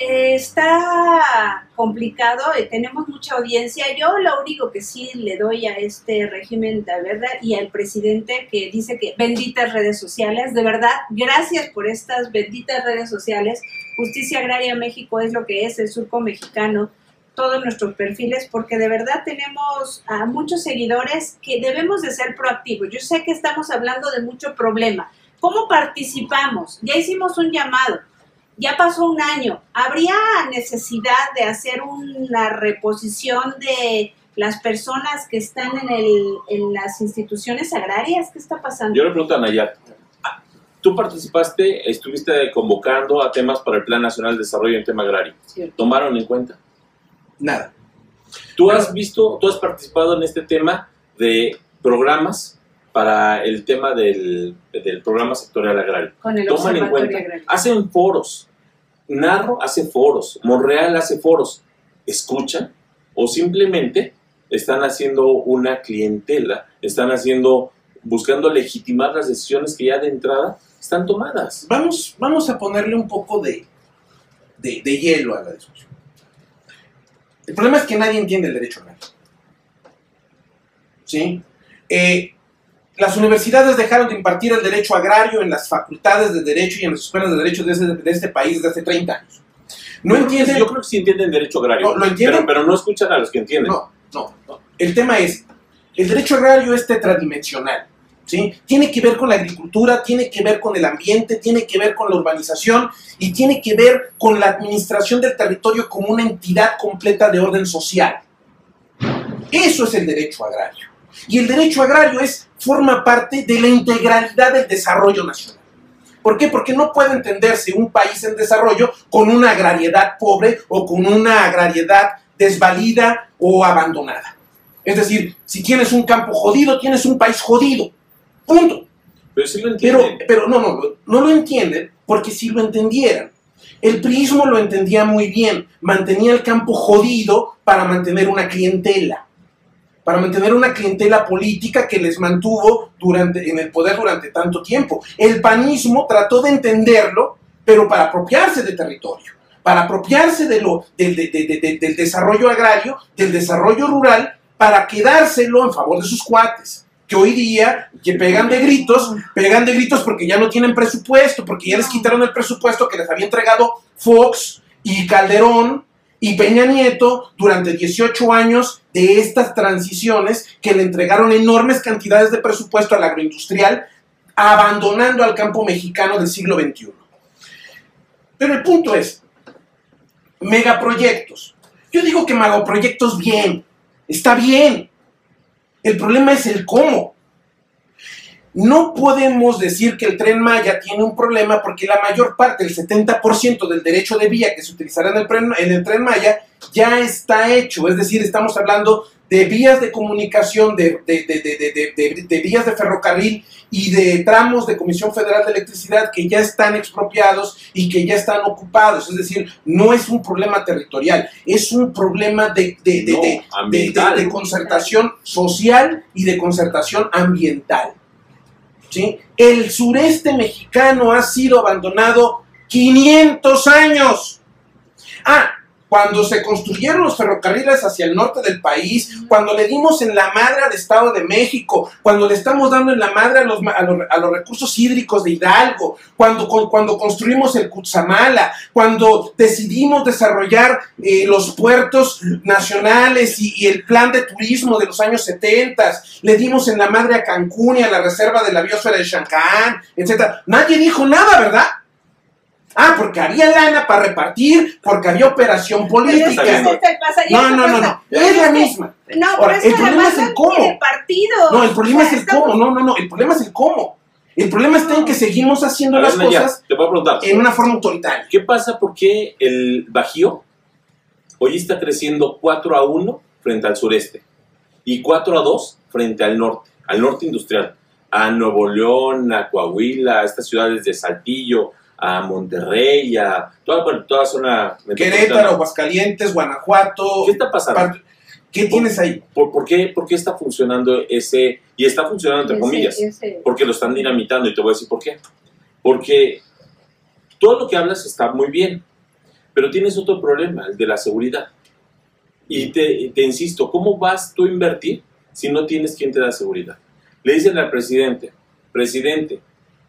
Eh, está complicado, eh, tenemos mucha audiencia. Yo lo único que sí le doy a este régimen de verdad y al presidente que dice que benditas redes sociales, de verdad, gracias por estas benditas redes sociales. Justicia Agraria México es lo que es el surco mexicano, todos nuestros perfiles, porque de verdad tenemos a muchos seguidores que debemos de ser proactivos. Yo sé que estamos hablando de mucho problema. ¿Cómo participamos? Ya hicimos un llamado ya pasó un año. ¿Habría necesidad de hacer una reposición de las personas que están en, el, en las instituciones agrarias? ¿Qué está pasando? Yo le pregunto a Nayat, tú participaste, estuviste convocando a temas para el Plan Nacional de Desarrollo en tema agrario. ¿Tomaron en cuenta? Nada. ¿Tú has visto, tú has participado en este tema de programas para el tema del, del programa sectorial agrario? Con el Toman en cuenta, Agrario. hacen foros. Narro hace foros, Monreal hace foros. ¿Escuchan? O simplemente están haciendo una clientela, están haciendo, buscando legitimar las decisiones que ya de entrada están tomadas. Vamos, vamos a ponerle un poco de, de, de hielo a la discusión. El problema es que nadie entiende el derecho agrario. ¿Sí? Eh, las universidades dejaron de impartir el derecho agrario en las facultades de derecho y en las escuelas de derecho de, este país desde hace 30 años. No entienden. Yo creo que sí entienden derecho agrario, No, ¿lo entienden? Pero, pero no escuchan a los que entienden. No, no, no. El tema es, el derecho agrario es tetradimensional. Tiene que ver con la agricultura, tiene que ver con el ambiente, tiene que ver con la urbanización y tiene que ver con la administración del territorio como una entidad completa de orden social. Eso es el derecho agrario. Y el derecho agrario es, forma parte de la integralidad del desarrollo nacional. ¿Por qué? Porque no puede entenderse un país en desarrollo con una agrariedad pobre o con una agrariedad desvalida o abandonada. Es decir, si tienes un campo jodido, tienes un país jodido. Punto. Pero sí lo Pero, entienden. pero no, no, lo- no lo entienden porque si lo entendieran. El priismo lo entendía muy bien. Mantenía el campo jodido para mantener una clientela. Para mantener una clientela política que les mantuvo durante, en el poder durante tanto tiempo. El panismo trató de entenderlo, pero para apropiarse de territorio. Para apropiarse de lo, del- de- de- de- de- del desarrollo agrario, del desarrollo rural, para quedárselo en favor de sus cuates que hoy día que pegan de gritos, pegan de gritos porque ya no tienen presupuesto, porque ya les quitaron el presupuesto que les había entregado Fox y Calderón y Peña Nieto durante 18 años de estas transiciones que le entregaron enormes cantidades de presupuesto al agroindustrial, abandonando al campo mexicano del siglo XXI. Pero el punto es, megaproyectos. Yo digo que megaproyectos bien, está bien, el problema es el cómo. No podemos decir que el tren Maya tiene un problema porque la mayor parte, el 70% del derecho de vía que se utilizará en el, en el tren Maya ya está hecho. Es decir, estamos hablando de vías de comunicación, de, de- de- de- vías de ferrocarril y de tramos de Comisión Federal de Electricidad que ya están expropiados y que ya están ocupados. Es decir, no es un problema territorial, es un problema No, de concertación social y de concertación ambiental. ¿sí? El sureste mexicano ha sido abandonado 500 años. Ah, cuando se construyeron los ferrocarriles hacia el norte del país, cuando le dimos en la madre al Estado de México, cuando le estamos dando en la madre a los, a los, a los recursos hídricos de Hidalgo, cuando, cuando construimos el Cutzamala, cuando decidimos desarrollar eh, los puertos nacionales y, el plan de turismo de los años 70, le dimos en la madre a Cancún y a la reserva de la biosfera de Shankán, etc. Nadie dijo nada, ¿verdad? Ah, porque había lana para repartir, porque había operación política. No, no, no, no. Es la misma. No, Ahora, pero es el que problema es el no cómo. No, el problema O es el cómo. No, no, no. El problema es el cómo. El problema está en que seguimos haciendo las cosas en una forma autoritaria. ¿Qué pasa? ¿Por qué el Bajío hoy está creciendo 4 a 1 frente al sureste y 4 a 2 frente al norte, al norte industrial? a Nuevo León, a Coahuila, a estas ciudades de Saltillo, a Monterrey, a toda, bueno, toda zona Querétaro. Aguascalientes, Guanajuato. ¿Qué está pasando? ¿Qué tienes ahí? ¿Por, por qué, por qué está funcionando ese, y está funcionando entre Ese- comillas? ese- Porque lo están dinamitando y te voy a decir por qué. Porque todo lo que hablas está muy bien, pero tienes otro problema, el de la seguridad. Y te, te insisto, ¿cómo vas tú a invertir si no tienes quien te da seguridad? Le dicen al presidente, presidente,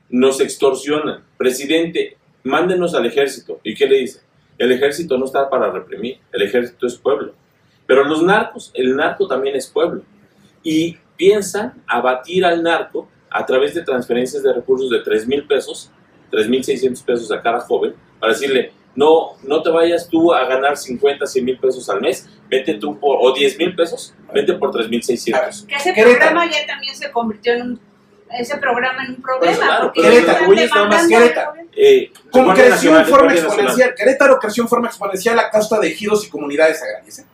nos extorsionan, presidente, mándenos al ejército. ¿Y qué le dice? El ejército no está para reprimir, el ejército es pueblo. Pero los narcos, el narco también es pueblo. Y piensan abatir al narco a través de transferencias de recursos de 3 mil pesos, 3 mil 600 pesos a cada joven, para decirle, no, no te vayas tú a ganar 50, 100 mil pesos al mes, vete tú por, o 10 mil pesos, vete por 3 mil 600. Que ese programa ya también se convirtió en un ese programa en un problema. Pues claro, porque Querétaro, más. Eh, Como creció en forma exponencial. Querétaro creció en forma exponencial a costa de ejidos y comunidades agrarias. ¿eh?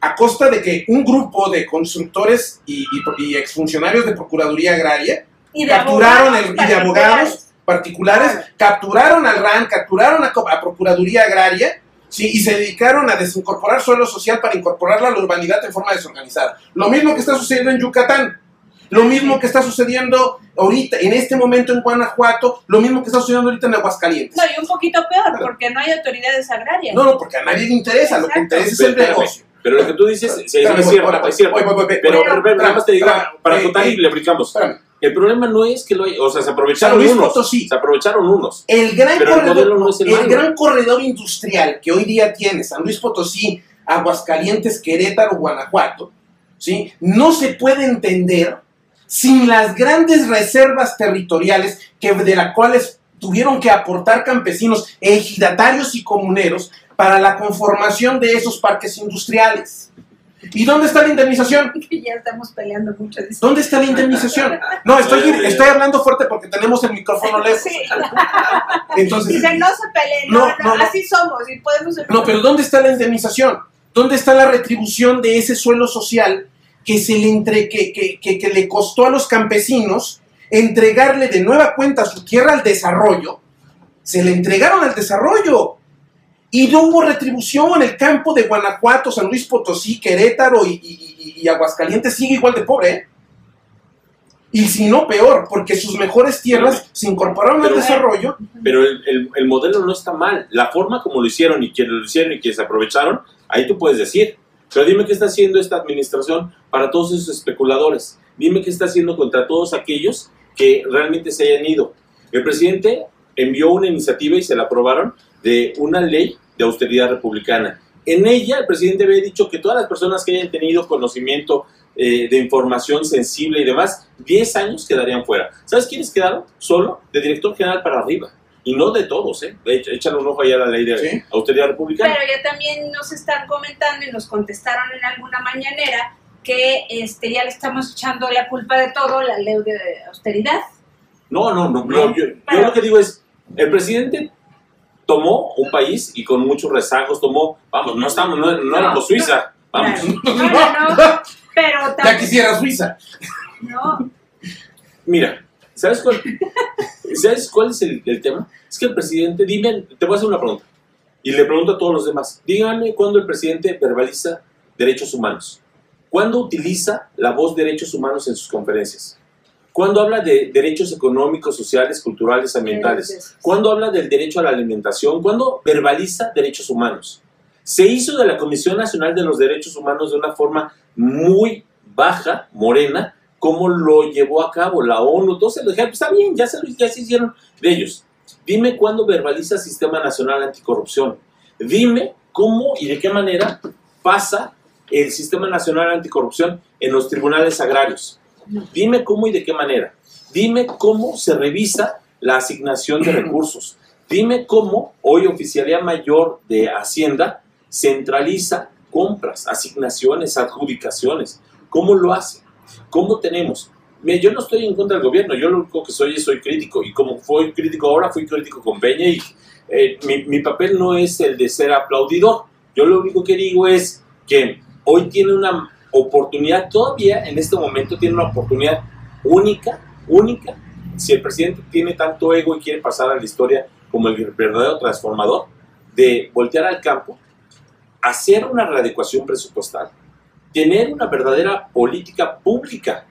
A costa de que un grupo de constructores y, y, y exfuncionarios de Procuraduría Agraria Y de capturaron abogados el- y de abogados particulares, capturaron al RAN, capturaron a, Procuraduría Agraria, ¿sí? y se dedicaron a desincorporar suelo social para incorporarla a la urbanidad en forma desorganizada. Lo mismo que está sucediendo en Yucatán, lo mismo que está sucediendo ahorita, en este momento en Guanajuato, lo mismo que está sucediendo ahorita en Aguascalientes. No, y un poquito peor, porque no hay autoridades agrarias. No, no, porque a nadie le interesa, lo que Exacto. interesa es el negocio. Pero lo que tú dices es cierto, es cierto. voy, voy, voy, voy. Pero, Pero- pero nada más te digo, para contar y le aplicamos. El problema no es que lo hay, o sea, se aprovecharon Luis unos. Potosí, Se aprovecharon unos. el gran, Pero el corredor, modelo no es el el gran corredor industrial que hoy día tiene San Luis Potosí, Aguascalientes, Querétaro, Guanajuato, ¿sí? no se puede entender sin las grandes reservas territoriales que, de las cuales tuvieron que aportar campesinos, ejidatarios y comuneros para la conformación de esos parques industriales. ¿Y dónde está la indemnización? <laughs> Ya estamos peleando mucho. ¿Dónde está la indemnización? No, estoy, estoy hablando fuerte porque tenemos el micrófono lejos. Sí. <laughs> Entonces, Dice, no se peleen, No, no, no, no, no. así somos y podemos... No, pero ¿dónde está la indemnización? ¿Dónde está la retribución de ese suelo social que, se le, entre, que, que, que, le costó a los campesinos entregarle de nueva cuenta su tierra al desarrollo? Se le entregaron al desarrollo. Y no hubo retribución. El campo de Guanajuato, San Luis Potosí, Querétaro y, y- y- Aguascalientes sigue igual de pobre. ¿eh? Y si no peor, porque sus mejores tierras se incorporaron al desarrollo. Pero el, el- el modelo no está mal. La forma como lo hicieron y quienes lo hicieron y quienes se aprovecharon, ahí tú puedes decir. Pero dime qué está haciendo esta administración para todos esos especuladores. Dime qué está haciendo contra todos aquellos que realmente se hayan ido. El presidente envió una iniciativa y se la aprobaron de una ley de austeridad republicana. En ella el presidente había dicho que todas las personas que hayan tenido conocimiento eh, de información sensible y demás, 10 años quedarían fuera. ¿Sabes quiénes quedaron? Solo de director general para arriba. Y no de todos, ¿eh? Échale un ojo allá a la ley de Sí. austeridad republicana. Pero ya también nos están comentando y nos contestaron en alguna mañanera que este, ya le estamos echando la culpa de todo la ley de austeridad. No, no, no. no, yo, yo lo que digo es, el presidente tomó un país y con muchos rezagos tomó, vamos, no estamos, no, no éramos Suiza, vamos. No, pero Ya quisiera Suiza. No, Mira, ¿sabes cuál, ¿sabes cuál es el, el tema? Es que el presidente, dime, te voy a hacer una pregunta. Y le pregunto a todos los demás, díganme cuándo el presidente verbaliza derechos humanos. ¿Cuándo utiliza la voz derechos humanos en sus conferencias? ¿Cuándo habla de derechos económicos, sociales, culturales, ambientales? ¿Cuándo habla del derecho a la alimentación? ¿Cuándo verbaliza derechos humanos? Se hizo de la Comisión Nacional de los Derechos Humanos de una forma muy baja, morena, como lo llevó a cabo la ONU. Se lo dijeron, pues está bien, ya se, ya se hicieron de ellos. Dime cuándo verbaliza el Sistema Nacional Anticorrupción. Dime cómo y de qué manera pasa el Sistema Nacional Anticorrupción en los tribunales agrarios. Dime cómo y de qué manera. Dime cómo se revisa la asignación de recursos. Dime cómo hoy Oficialía Mayor de Hacienda centraliza compras, asignaciones, adjudicaciones. ¿Cómo lo hace? ¿Cómo tenemos? Yo no estoy en contra del gobierno, yo lo único que soy es soy crítico. Y como fui crítico ahora, fui crítico con Peña y eh, mi, mi papel no es el de ser aplaudidor. Yo lo único que digo es que hoy tiene una oportunidad, todavía en este momento tiene una oportunidad única única, si el presidente tiene tanto ego y quiere pasar a la historia como el verdadero transformador, de voltear al campo, hacer una readecuación presupuestal, tener una verdadera política pública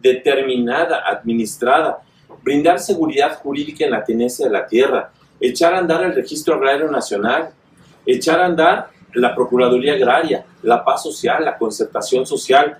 determinada, administrada, brindar seguridad jurídica en la tenencia de la tierra, echar a andar el registro agrario nacional, echar a andar la Procuraduría Agraria, la paz social, la concertación social.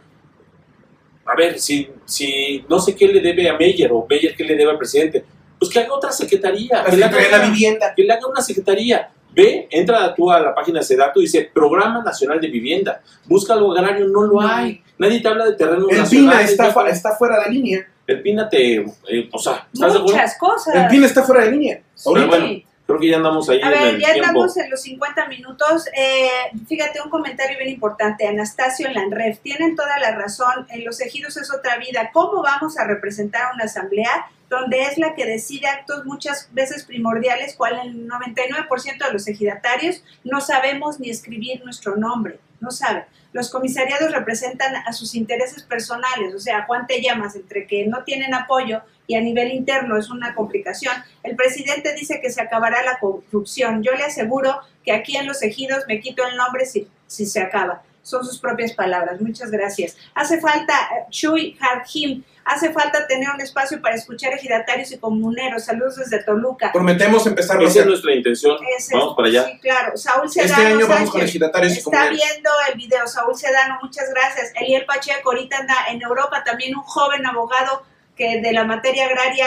A ver, si, si no sé qué le debe a Meyer o Meyer qué le debe al presidente, pues que haga otra secretaría. Que le haga una- Vivienda. que le haga una secretaría. Ve, entra tú a la página de Sedato y dice Programa Nacional de Vivienda. Busca algo agrario, no lo hay. Nadie te habla de terrenos El. PINA está, ya- fu- está fuera de línea. El PINA te. eh, o sea, ¿estás de acuerdo? Muchas cosas. El PINA está fuera de línea. Pero Ahorita. bueno, creo que ya andamos ahí A en ver, el ya tiempo. estamos en los 50 minutos. Eh, fíjate, un comentario bien importante. Anastasio Lanref, tienen toda la razón. En los ejidos es otra vida. ¿Cómo vamos a representar a una asamblea donde es la que decide actos muchas veces primordiales, cual el 99% de los ejidatarios no sabemos ni escribir nuestro nombre? No saben. Los comisariados representan a sus intereses personales, o sea, Juan te llamas entre que no tienen apoyo y a nivel interno es una complicación. El presidente dice que se acabará la corrupción. Yo le aseguro que aquí en los ejidos me quito el nombre si, si se acaba. Son sus propias palabras. Muchas gracias. Hace falta, eh, Shui Harjim, hace falta tener un espacio para escuchar ejidatarios y comuneros. Saludos desde Toluca. Prometemos empezarlo a Esa es hacer. nuestra intención. Ese- Vamos para allá. Sí, claro. Saúl Sedano Este año vamos Sánchez. con ejidatarios y Está comuneros. viendo el video, Saúl Sedano, muchas gracias. Eliel Pacheco, ahorita anda en Europa, también un joven abogado que de la materia agraria,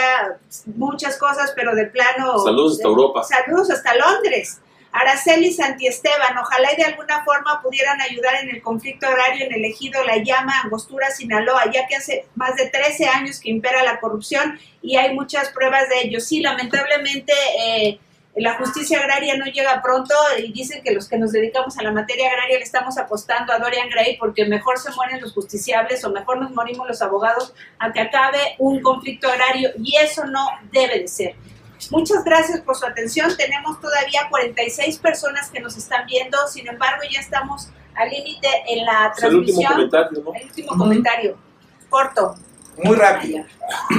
muchas cosas, pero de plano... Saludos hasta de- Europa. Saludos hasta Londres. Araceli Santiesteban, ojalá y de alguna forma pudieran ayudar en el conflicto agrario en el ejido La Llama, Angostura, Sinaloa, ya que hace más de 13 años que impera la corrupción y hay muchas pruebas de ello. Sí, lamentablemente eh, la justicia agraria no llega pronto y dicen que los que nos dedicamos a la materia agraria le estamos apostando a Dorian Gray porque mejor se mueren los justiciables o mejor nos morimos los abogados a que acabe un conflicto agrario y eso no debe de ser. Muchas gracias por su atención. Tenemos todavía 46 personas que nos están viendo, sin embargo ya estamos al límite en la Es el último transmisión. comentario, ¿no? El último comentario, corto. Muy rápido. <laughs>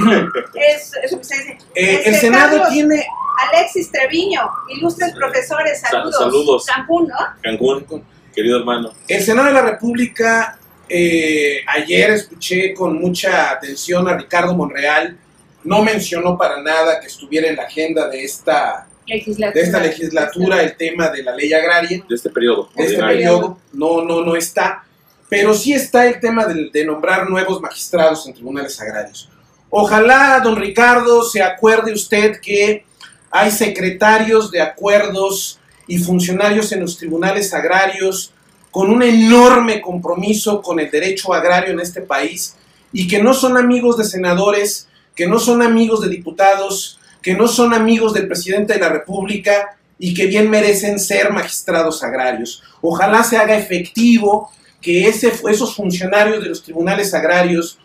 Es, eso que se dice. Eh, Este, el Senado Carlos, tiene. Alexis Treviño, ilustres profesores, Sa- saludos. saludos. Cancún, ¿no? Cancún, querido hermano. El Senado de la República, eh, ayer escuché con mucha atención a Ricardo Monreal, no mencionó para nada que estuviera en la agenda de esta, Legislatura. de esta legislatura el tema de la ley agraria, De este periodo. de este ordinario. periodo, no, no, no está, pero sí está el tema de, de nombrar nuevos magistrados en tribunales agrarios. Ojalá, don Ricardo, se acuerde usted que hay secretarios de acuerdos y funcionarios en los tribunales agrarios con un enorme compromiso con el derecho agrario en este país y que no son amigos de senadores, que no son amigos de diputados, que no son amigos del presidente de la República y que bien merecen ser magistrados agrarios. Ojalá se haga efectivo que ese, esos funcionarios de los tribunales agrarios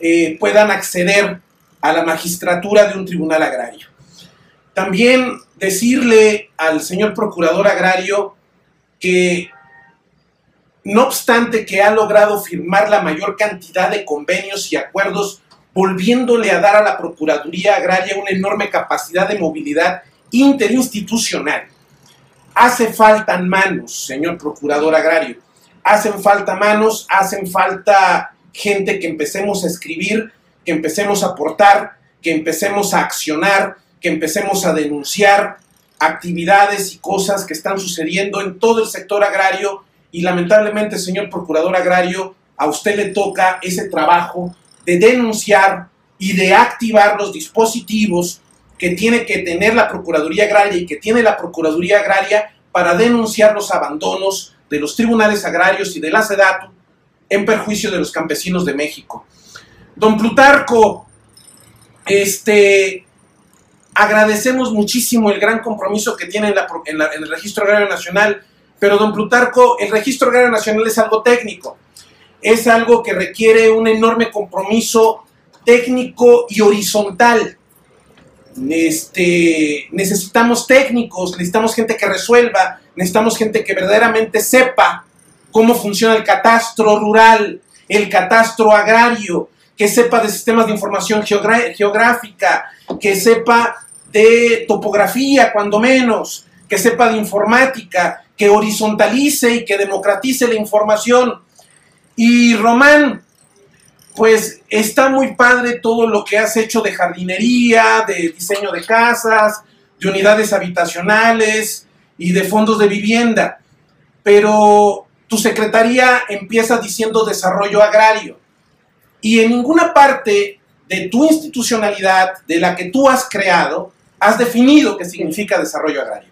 eh, puedan acceder a la magistratura de un tribunal agrario. También decirle al señor procurador agrario que no obstante que ha logrado firmar la mayor cantidad de convenios y acuerdos, volviéndole a dar a la Procuraduría Agraria una enorme capacidad de movilidad interinstitucional. Hace falta manos, señor Procurador Agrario. Hacen falta manos, hacen falta gente que empecemos a escribir, que empecemos a aportar, que empecemos a accionar, que empecemos a denunciar actividades y cosas que están sucediendo en todo el sector agrario y lamentablemente, señor Procurador Agrario, a usted le toca ese trabajo de denunciar y de activar los dispositivos que tiene que tener la Procuraduría Agraria y que tiene la Procuraduría Agraria para denunciar los abandonos de los tribunales agrarios y de la SEDATU en perjuicio de los campesinos de México. Don Plutarco, este, agradecemos muchísimo el gran compromiso que tiene en, la, en, el Registro Agrario Nacional, pero don Plutarco, el Registro Agrario Nacional es algo técnico, es algo que requiere un enorme compromiso técnico y horizontal. Este, necesitamos técnicos, necesitamos gente que resuelva, necesitamos gente que verdaderamente sepa cómo funciona el catastro rural, el catastro agrario, que sepa de sistemas de información geográfica, que sepa de topografía, cuando menos, que sepa de informática, que horizontalice y que democratice la información. Y Román, pues está muy padre todo lo que has hecho de jardinería, de diseño de casas, de unidades habitacionales y de fondos de vivienda. Pero tu secretaría empieza diciendo desarrollo agrario. Y en ninguna parte de tu institucionalidad, de la que tú has creado, has definido qué significa desarrollo agrario.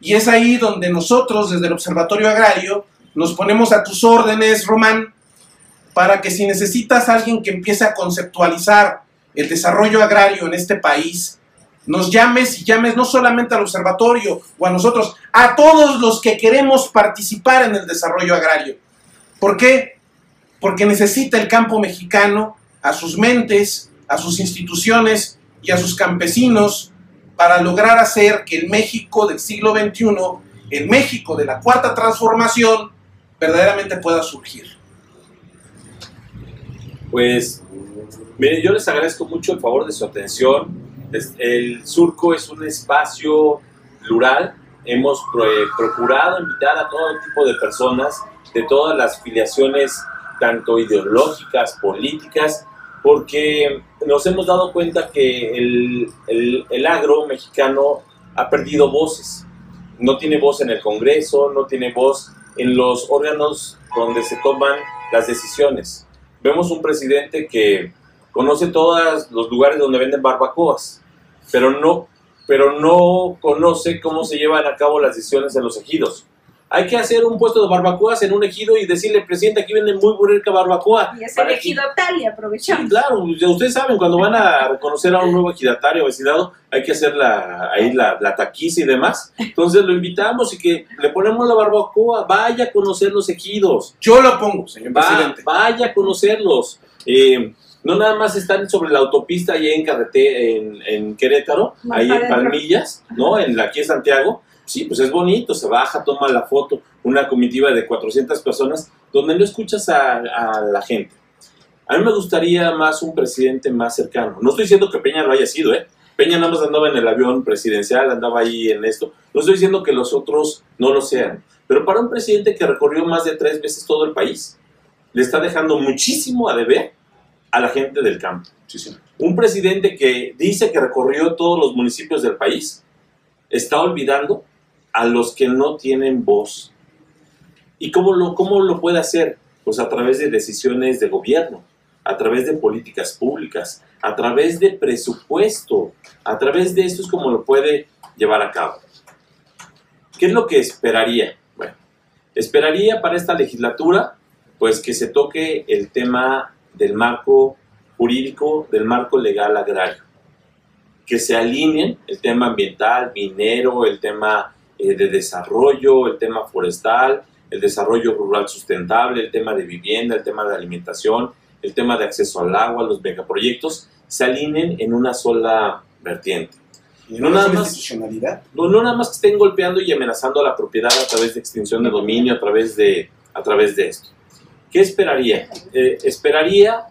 Y es ahí donde nosotros, desde el Observatorio Agrario, nos ponemos a tus órdenes, Román, para que si necesitas a alguien que empiece a conceptualizar el desarrollo agrario en este país, nos llames y llames no solamente al observatorio o a nosotros, a todos los que queremos participar en el desarrollo agrario. ¿Por qué? Porque necesita el campo mexicano a sus mentes, a sus instituciones y a sus campesinos para lograr hacer que el México del siglo XXI, el México de la cuarta transformación, verdaderamente pueda surgir. Pues, miren, yo les agradezco mucho el favor de su atención. El Surco es un espacio plural. Hemos eh, procurado invitar a todo tipo de personas de todas las filiaciones, tanto ideológicas, políticas, porque nos hemos dado cuenta que el, el- el agro mexicano ha perdido voces. No tiene voz en el Congreso, no tiene voz en los órganos donde se toman las decisiones vemos un presidente que conoce todos los lugares donde venden barbacoas, pero no, pero no conoce cómo se llevan a cabo las decisiones en los ejidos. Hay que hacer un puesto de barbacoas en un ejido y decirle, presidente, aquí venden muy rica barbacoa. Y es Para que- elegido tal y Sí, aprovechamos. claro, ya ustedes saben, cuando van a reconocer a un nuevo ejidatario o vecindado, hay que hacer la, ahí la, la taquiza y demás. Entonces lo invitamos y que le ponemos la barbacoa, vaya a conocer los ejidos. Yo lo pongo, señor Va- presidente. vaya a conocerlos. Eh, no nada más están sobre la autopista allá en Carrete, en, en Querétaro, Más ahí en. Palmillas, ¿no? En la aquí en Santiago. Sí, pues es bonito, se baja, toma la foto, una comitiva de 400 personas, donde no escuchas a, a la gente. A mí me gustaría más un presidente más cercano. No estoy diciendo que Peña lo haya sido, ¿eh? Peña nada más andaba en el avión presidencial, andaba ahí en esto. No estoy diciendo que los otros no lo sean. Pero para un presidente que recorrió más de tres veces todo el país, le está dejando muchísimo a deber a la gente del campo. Sí, sí. Un presidente que dice que recorrió todos los municipios del país, está olvidando a los que no tienen voz. ¿Y cómo lo, cómo lo puede hacer? Pues a través de decisiones de gobierno, a través de políticas públicas, a través de presupuesto, a través de esto es como lo puede llevar a cabo. ¿Qué es lo que esperaría? Bueno, esperaría para esta legislatura, pues que se toque el tema del marco jurídico, del marco legal agrario, que se alineen el tema ambiental, minero, el tema eh, de desarrollo, el tema forestal, el desarrollo rural sustentable, el tema de vivienda, el tema de alimentación, el tema de acceso al agua, los megaproyectos, se alineen en una sola vertiente. Y No no nada más-. No, no nada más que estén golpeando y amenazando a la propiedad a través de extinción de dominio, a través de, a través de esto. ¿Qué esperaría? Eh, esperaría,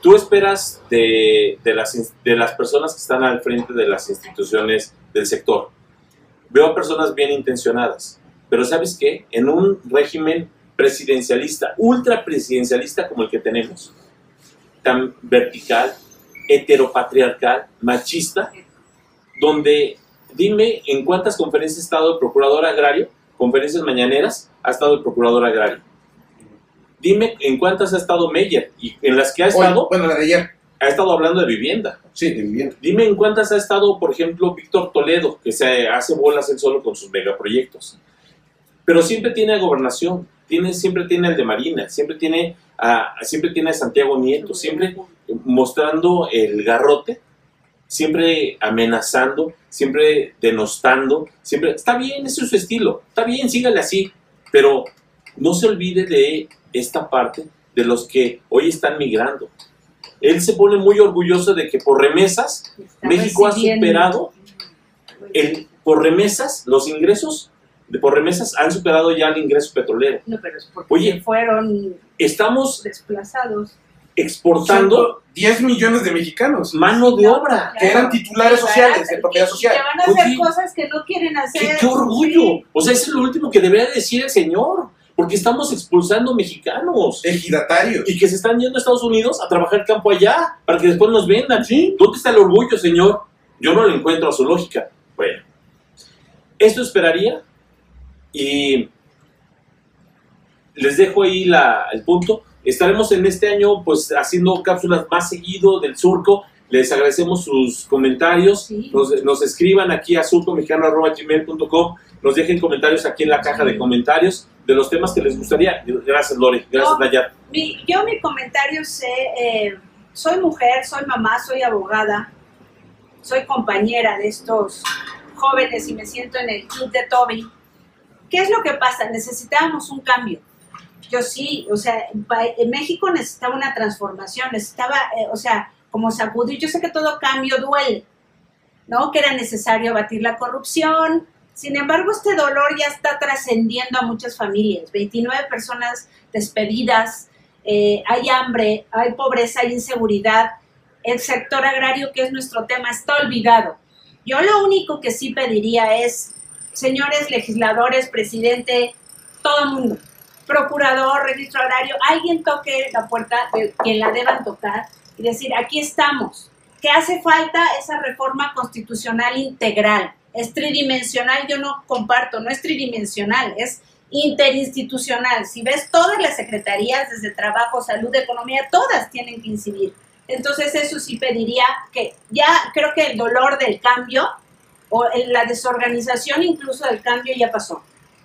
tú esperas de, de las, de las personas que están al frente de las instituciones del sector. Veo a personas bien intencionadas, pero ¿sabes qué? En un régimen presidencialista, ultra presidencialista como el que tenemos, tan vertical, heteropatriarcal, machista, donde dime en cuántas conferencias ha estado el procurador agrario, conferencias mañaneras, ha estado el procurador agrario. Dime en cuántas ha estado Meyer y en las que ha Hoy, estado, bueno, la de ayer. Ha estado hablando de vivienda. Sí, de vivienda. Dime en cuántas ha estado, por ejemplo, Víctor Toledo, que se hace bolas él solo con sus megaproyectos. Pero siempre tiene a gobernación, tiene, siempre tiene el de Marina, siempre tiene a, siempre tiene a Santiago Nieto, siempre mostrando el garrote, siempre amenazando, siempre denostando, siempre... Está bien, ese es su estilo, está bien, sígale así, pero no se olvide de esta parte de los que hoy están migrando. Él se pone muy orgulloso de que por remesas Está México ha superado el, por remesas, los ingresos de por remesas han superado ya el ingreso petrolero. No, pero es porque Oye. fueron Estamos, desplazados. exportando 10 millones de mexicanos mano de obra. que eran titulares sociales de propiedad Que social. van a hacer Oye, cosas que no quieren hacer. ¡Qué, qué orgullo! O sea, eso es lo último que debería decir el señor. Porque estamos expulsando mexicanos. Ejidatarios. Y que se están yendo a Estados Unidos a trabajar el campo allá para que después nos vendan. ¿Dónde está el orgullo, señor? Yo no lo encuentro a su lógica. Bueno, esto esperaría y les dejo ahí la- el punto. Estaremos en este año pues haciendo cápsulas más seguido del surco. Les agradecemos sus comentarios. Sí. Nos, nos escriban aquí a surcomexicano.gmail.com. Nos dejen comentarios aquí en la caja de comentarios de los temas que les gustaría. Gracias, Lore. Gracias, No. Nayar. Mi- yo mi comentario sé, eh, soy mujer, soy mamá, soy abogada, soy compañera de estos jóvenes y me siento en el club de Toby. ¿Qué es lo que pasa? Necesitábamos un cambio. Yo sí, o sea, en México necesitaba una transformación, necesitaba, eh, o sea, como sacudir. Yo sé que todo cambio duele, ¿no? Que era necesario abatir la corrupción. Sin embargo, este dolor ya está trascendiendo a muchas familias. 29 personas despedidas, eh, hay hambre, hay pobreza, hay inseguridad. El sector agrario, que es nuestro tema, está olvidado. Yo lo único que sí pediría es, señores legisladores, presidente, todo el mundo, procurador, registro agrario, alguien toque la puerta quien la deban tocar y decir, aquí estamos, que hace falta esa reforma constitucional integral. Es tridimensional, yo no comparto, no es tridimensional, es interinstitucional. Si ves todas las secretarías, desde trabajo, salud, economía, todas tienen que incidir. Entonces eso sí pediría que ya creo que el dolor del cambio o la desorganización incluso del cambio ya pasó.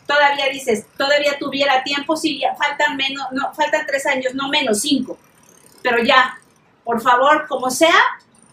Todavía dices, todavía tuviera tiempo, sí, ya faltan menos, no, faltan tres años, no menos, cinco. Pero ya, por favor, como sea,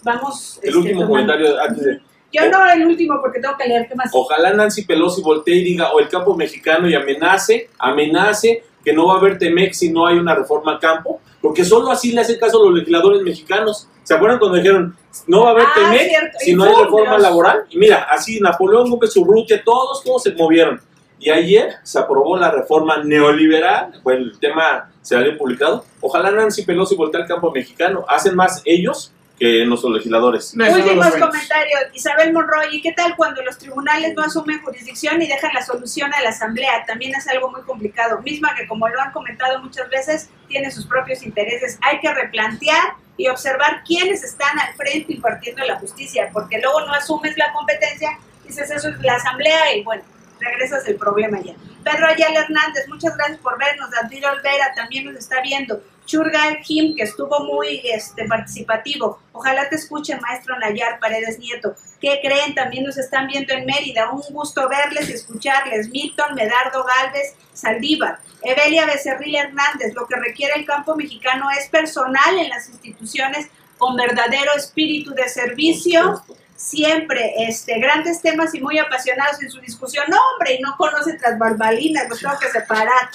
vamos. El este, último tomando. comentario antes de... Yo no el último porque tengo que leer qué más. Ojalá Nancy Pelosi voltee y diga, o el campo mexicano y amenace, amenace que no va a haber Temex si no hay una reforma al campo, porque solo así le hacen caso a los legisladores mexicanos. ¿Se acuerdan cuando dijeron, no va a haber Ah, Temex cierto, si y no hay reforma laboral? Y mira, así Napoleón Gómez Urrutia, todos, todos se movieron. Y ayer se aprobó la reforma neoliberal, bueno, el tema se había publicado. Ojalá Nancy Pelosi voltee al campo mexicano. Hacen más ellos que nuestros legisladores. No, eso no Últimos comentarios. Isabel Monroy, ¿y qué tal cuando los tribunales no asumen jurisdicción y dejan la solución a la asamblea? También es algo muy complicado. Misma que, como lo han comentado muchas veces, tiene sus propios intereses. Hay que replantear y observar quiénes están al frente impartiendo la justicia, porque luego no asumes la competencia, dices eso es la asamblea y bueno, regresas el problema ya. Pedro Ayala Hernández, muchas gracias por vernos. David Olvera también nos está viendo. Churga Jim, que estuvo muy este, participativo. Ojalá te escuche, maestro Nayar Paredes Nieto. ¿Qué creen? También nos están viendo en Mérida. Un gusto verles y escucharles. Milton Medardo Galvez Saldívar. Evelia Becerril Hernández. Lo que requiere el campo mexicano es personal en las instituciones con verdadero espíritu de servicio siempre este, grandes temas y muy apasionados en su discusión. No, hombre, y no conoce tras barbalinas, los tengo que separar.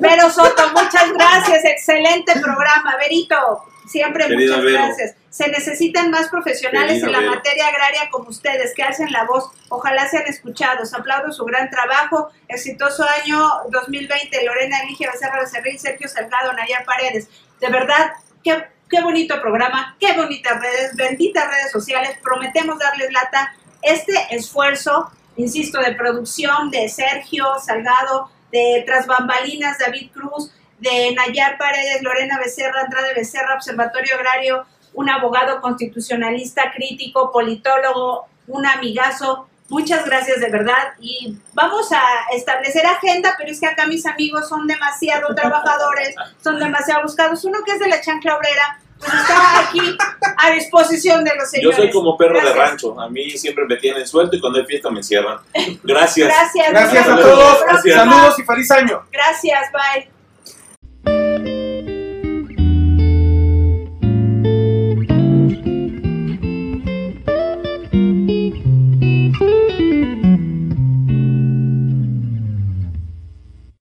Pero Soto, muchas gracias, excelente programa. Berito, siempre muchas Vero. gracias. Se necesitan más profesionales en la Vero. materia agraria como ustedes, que hacen la voz. Ojalá sean escuchados. Aplaudo su gran trabajo. Exitoso año 2020. Lorena Elige Becerra Becerril, Sergio Salgado, Nayar Paredes. De verdad, qué, qué bonito programa, qué bonitas redes, benditas redes sociales. Prometemos darles lata. Este esfuerzo, insisto, de producción de Sergio Salgado, de Tras Bambalinas, David Cruz, de Nayar Paredes, Lorena Becerra, Andrade Becerra, Observatorio Agrario, un abogado constitucionalista, crítico, politólogo, un amigazo. Muchas gracias de verdad y vamos a establecer agenda, pero es que acá mis amigos son demasiado <laughs> trabajadores, son demasiado buscados. Uno que es de la chancla obrera, pues está aquí a disposición de los Yo señores. soy como perro de Gracias. rancho. A mí siempre me tienen suelto y cuando hay fiesta me encierran. Gracias. Gracias. Gracias a todos. próxima. Saludos y feliz año. Gracias, bye.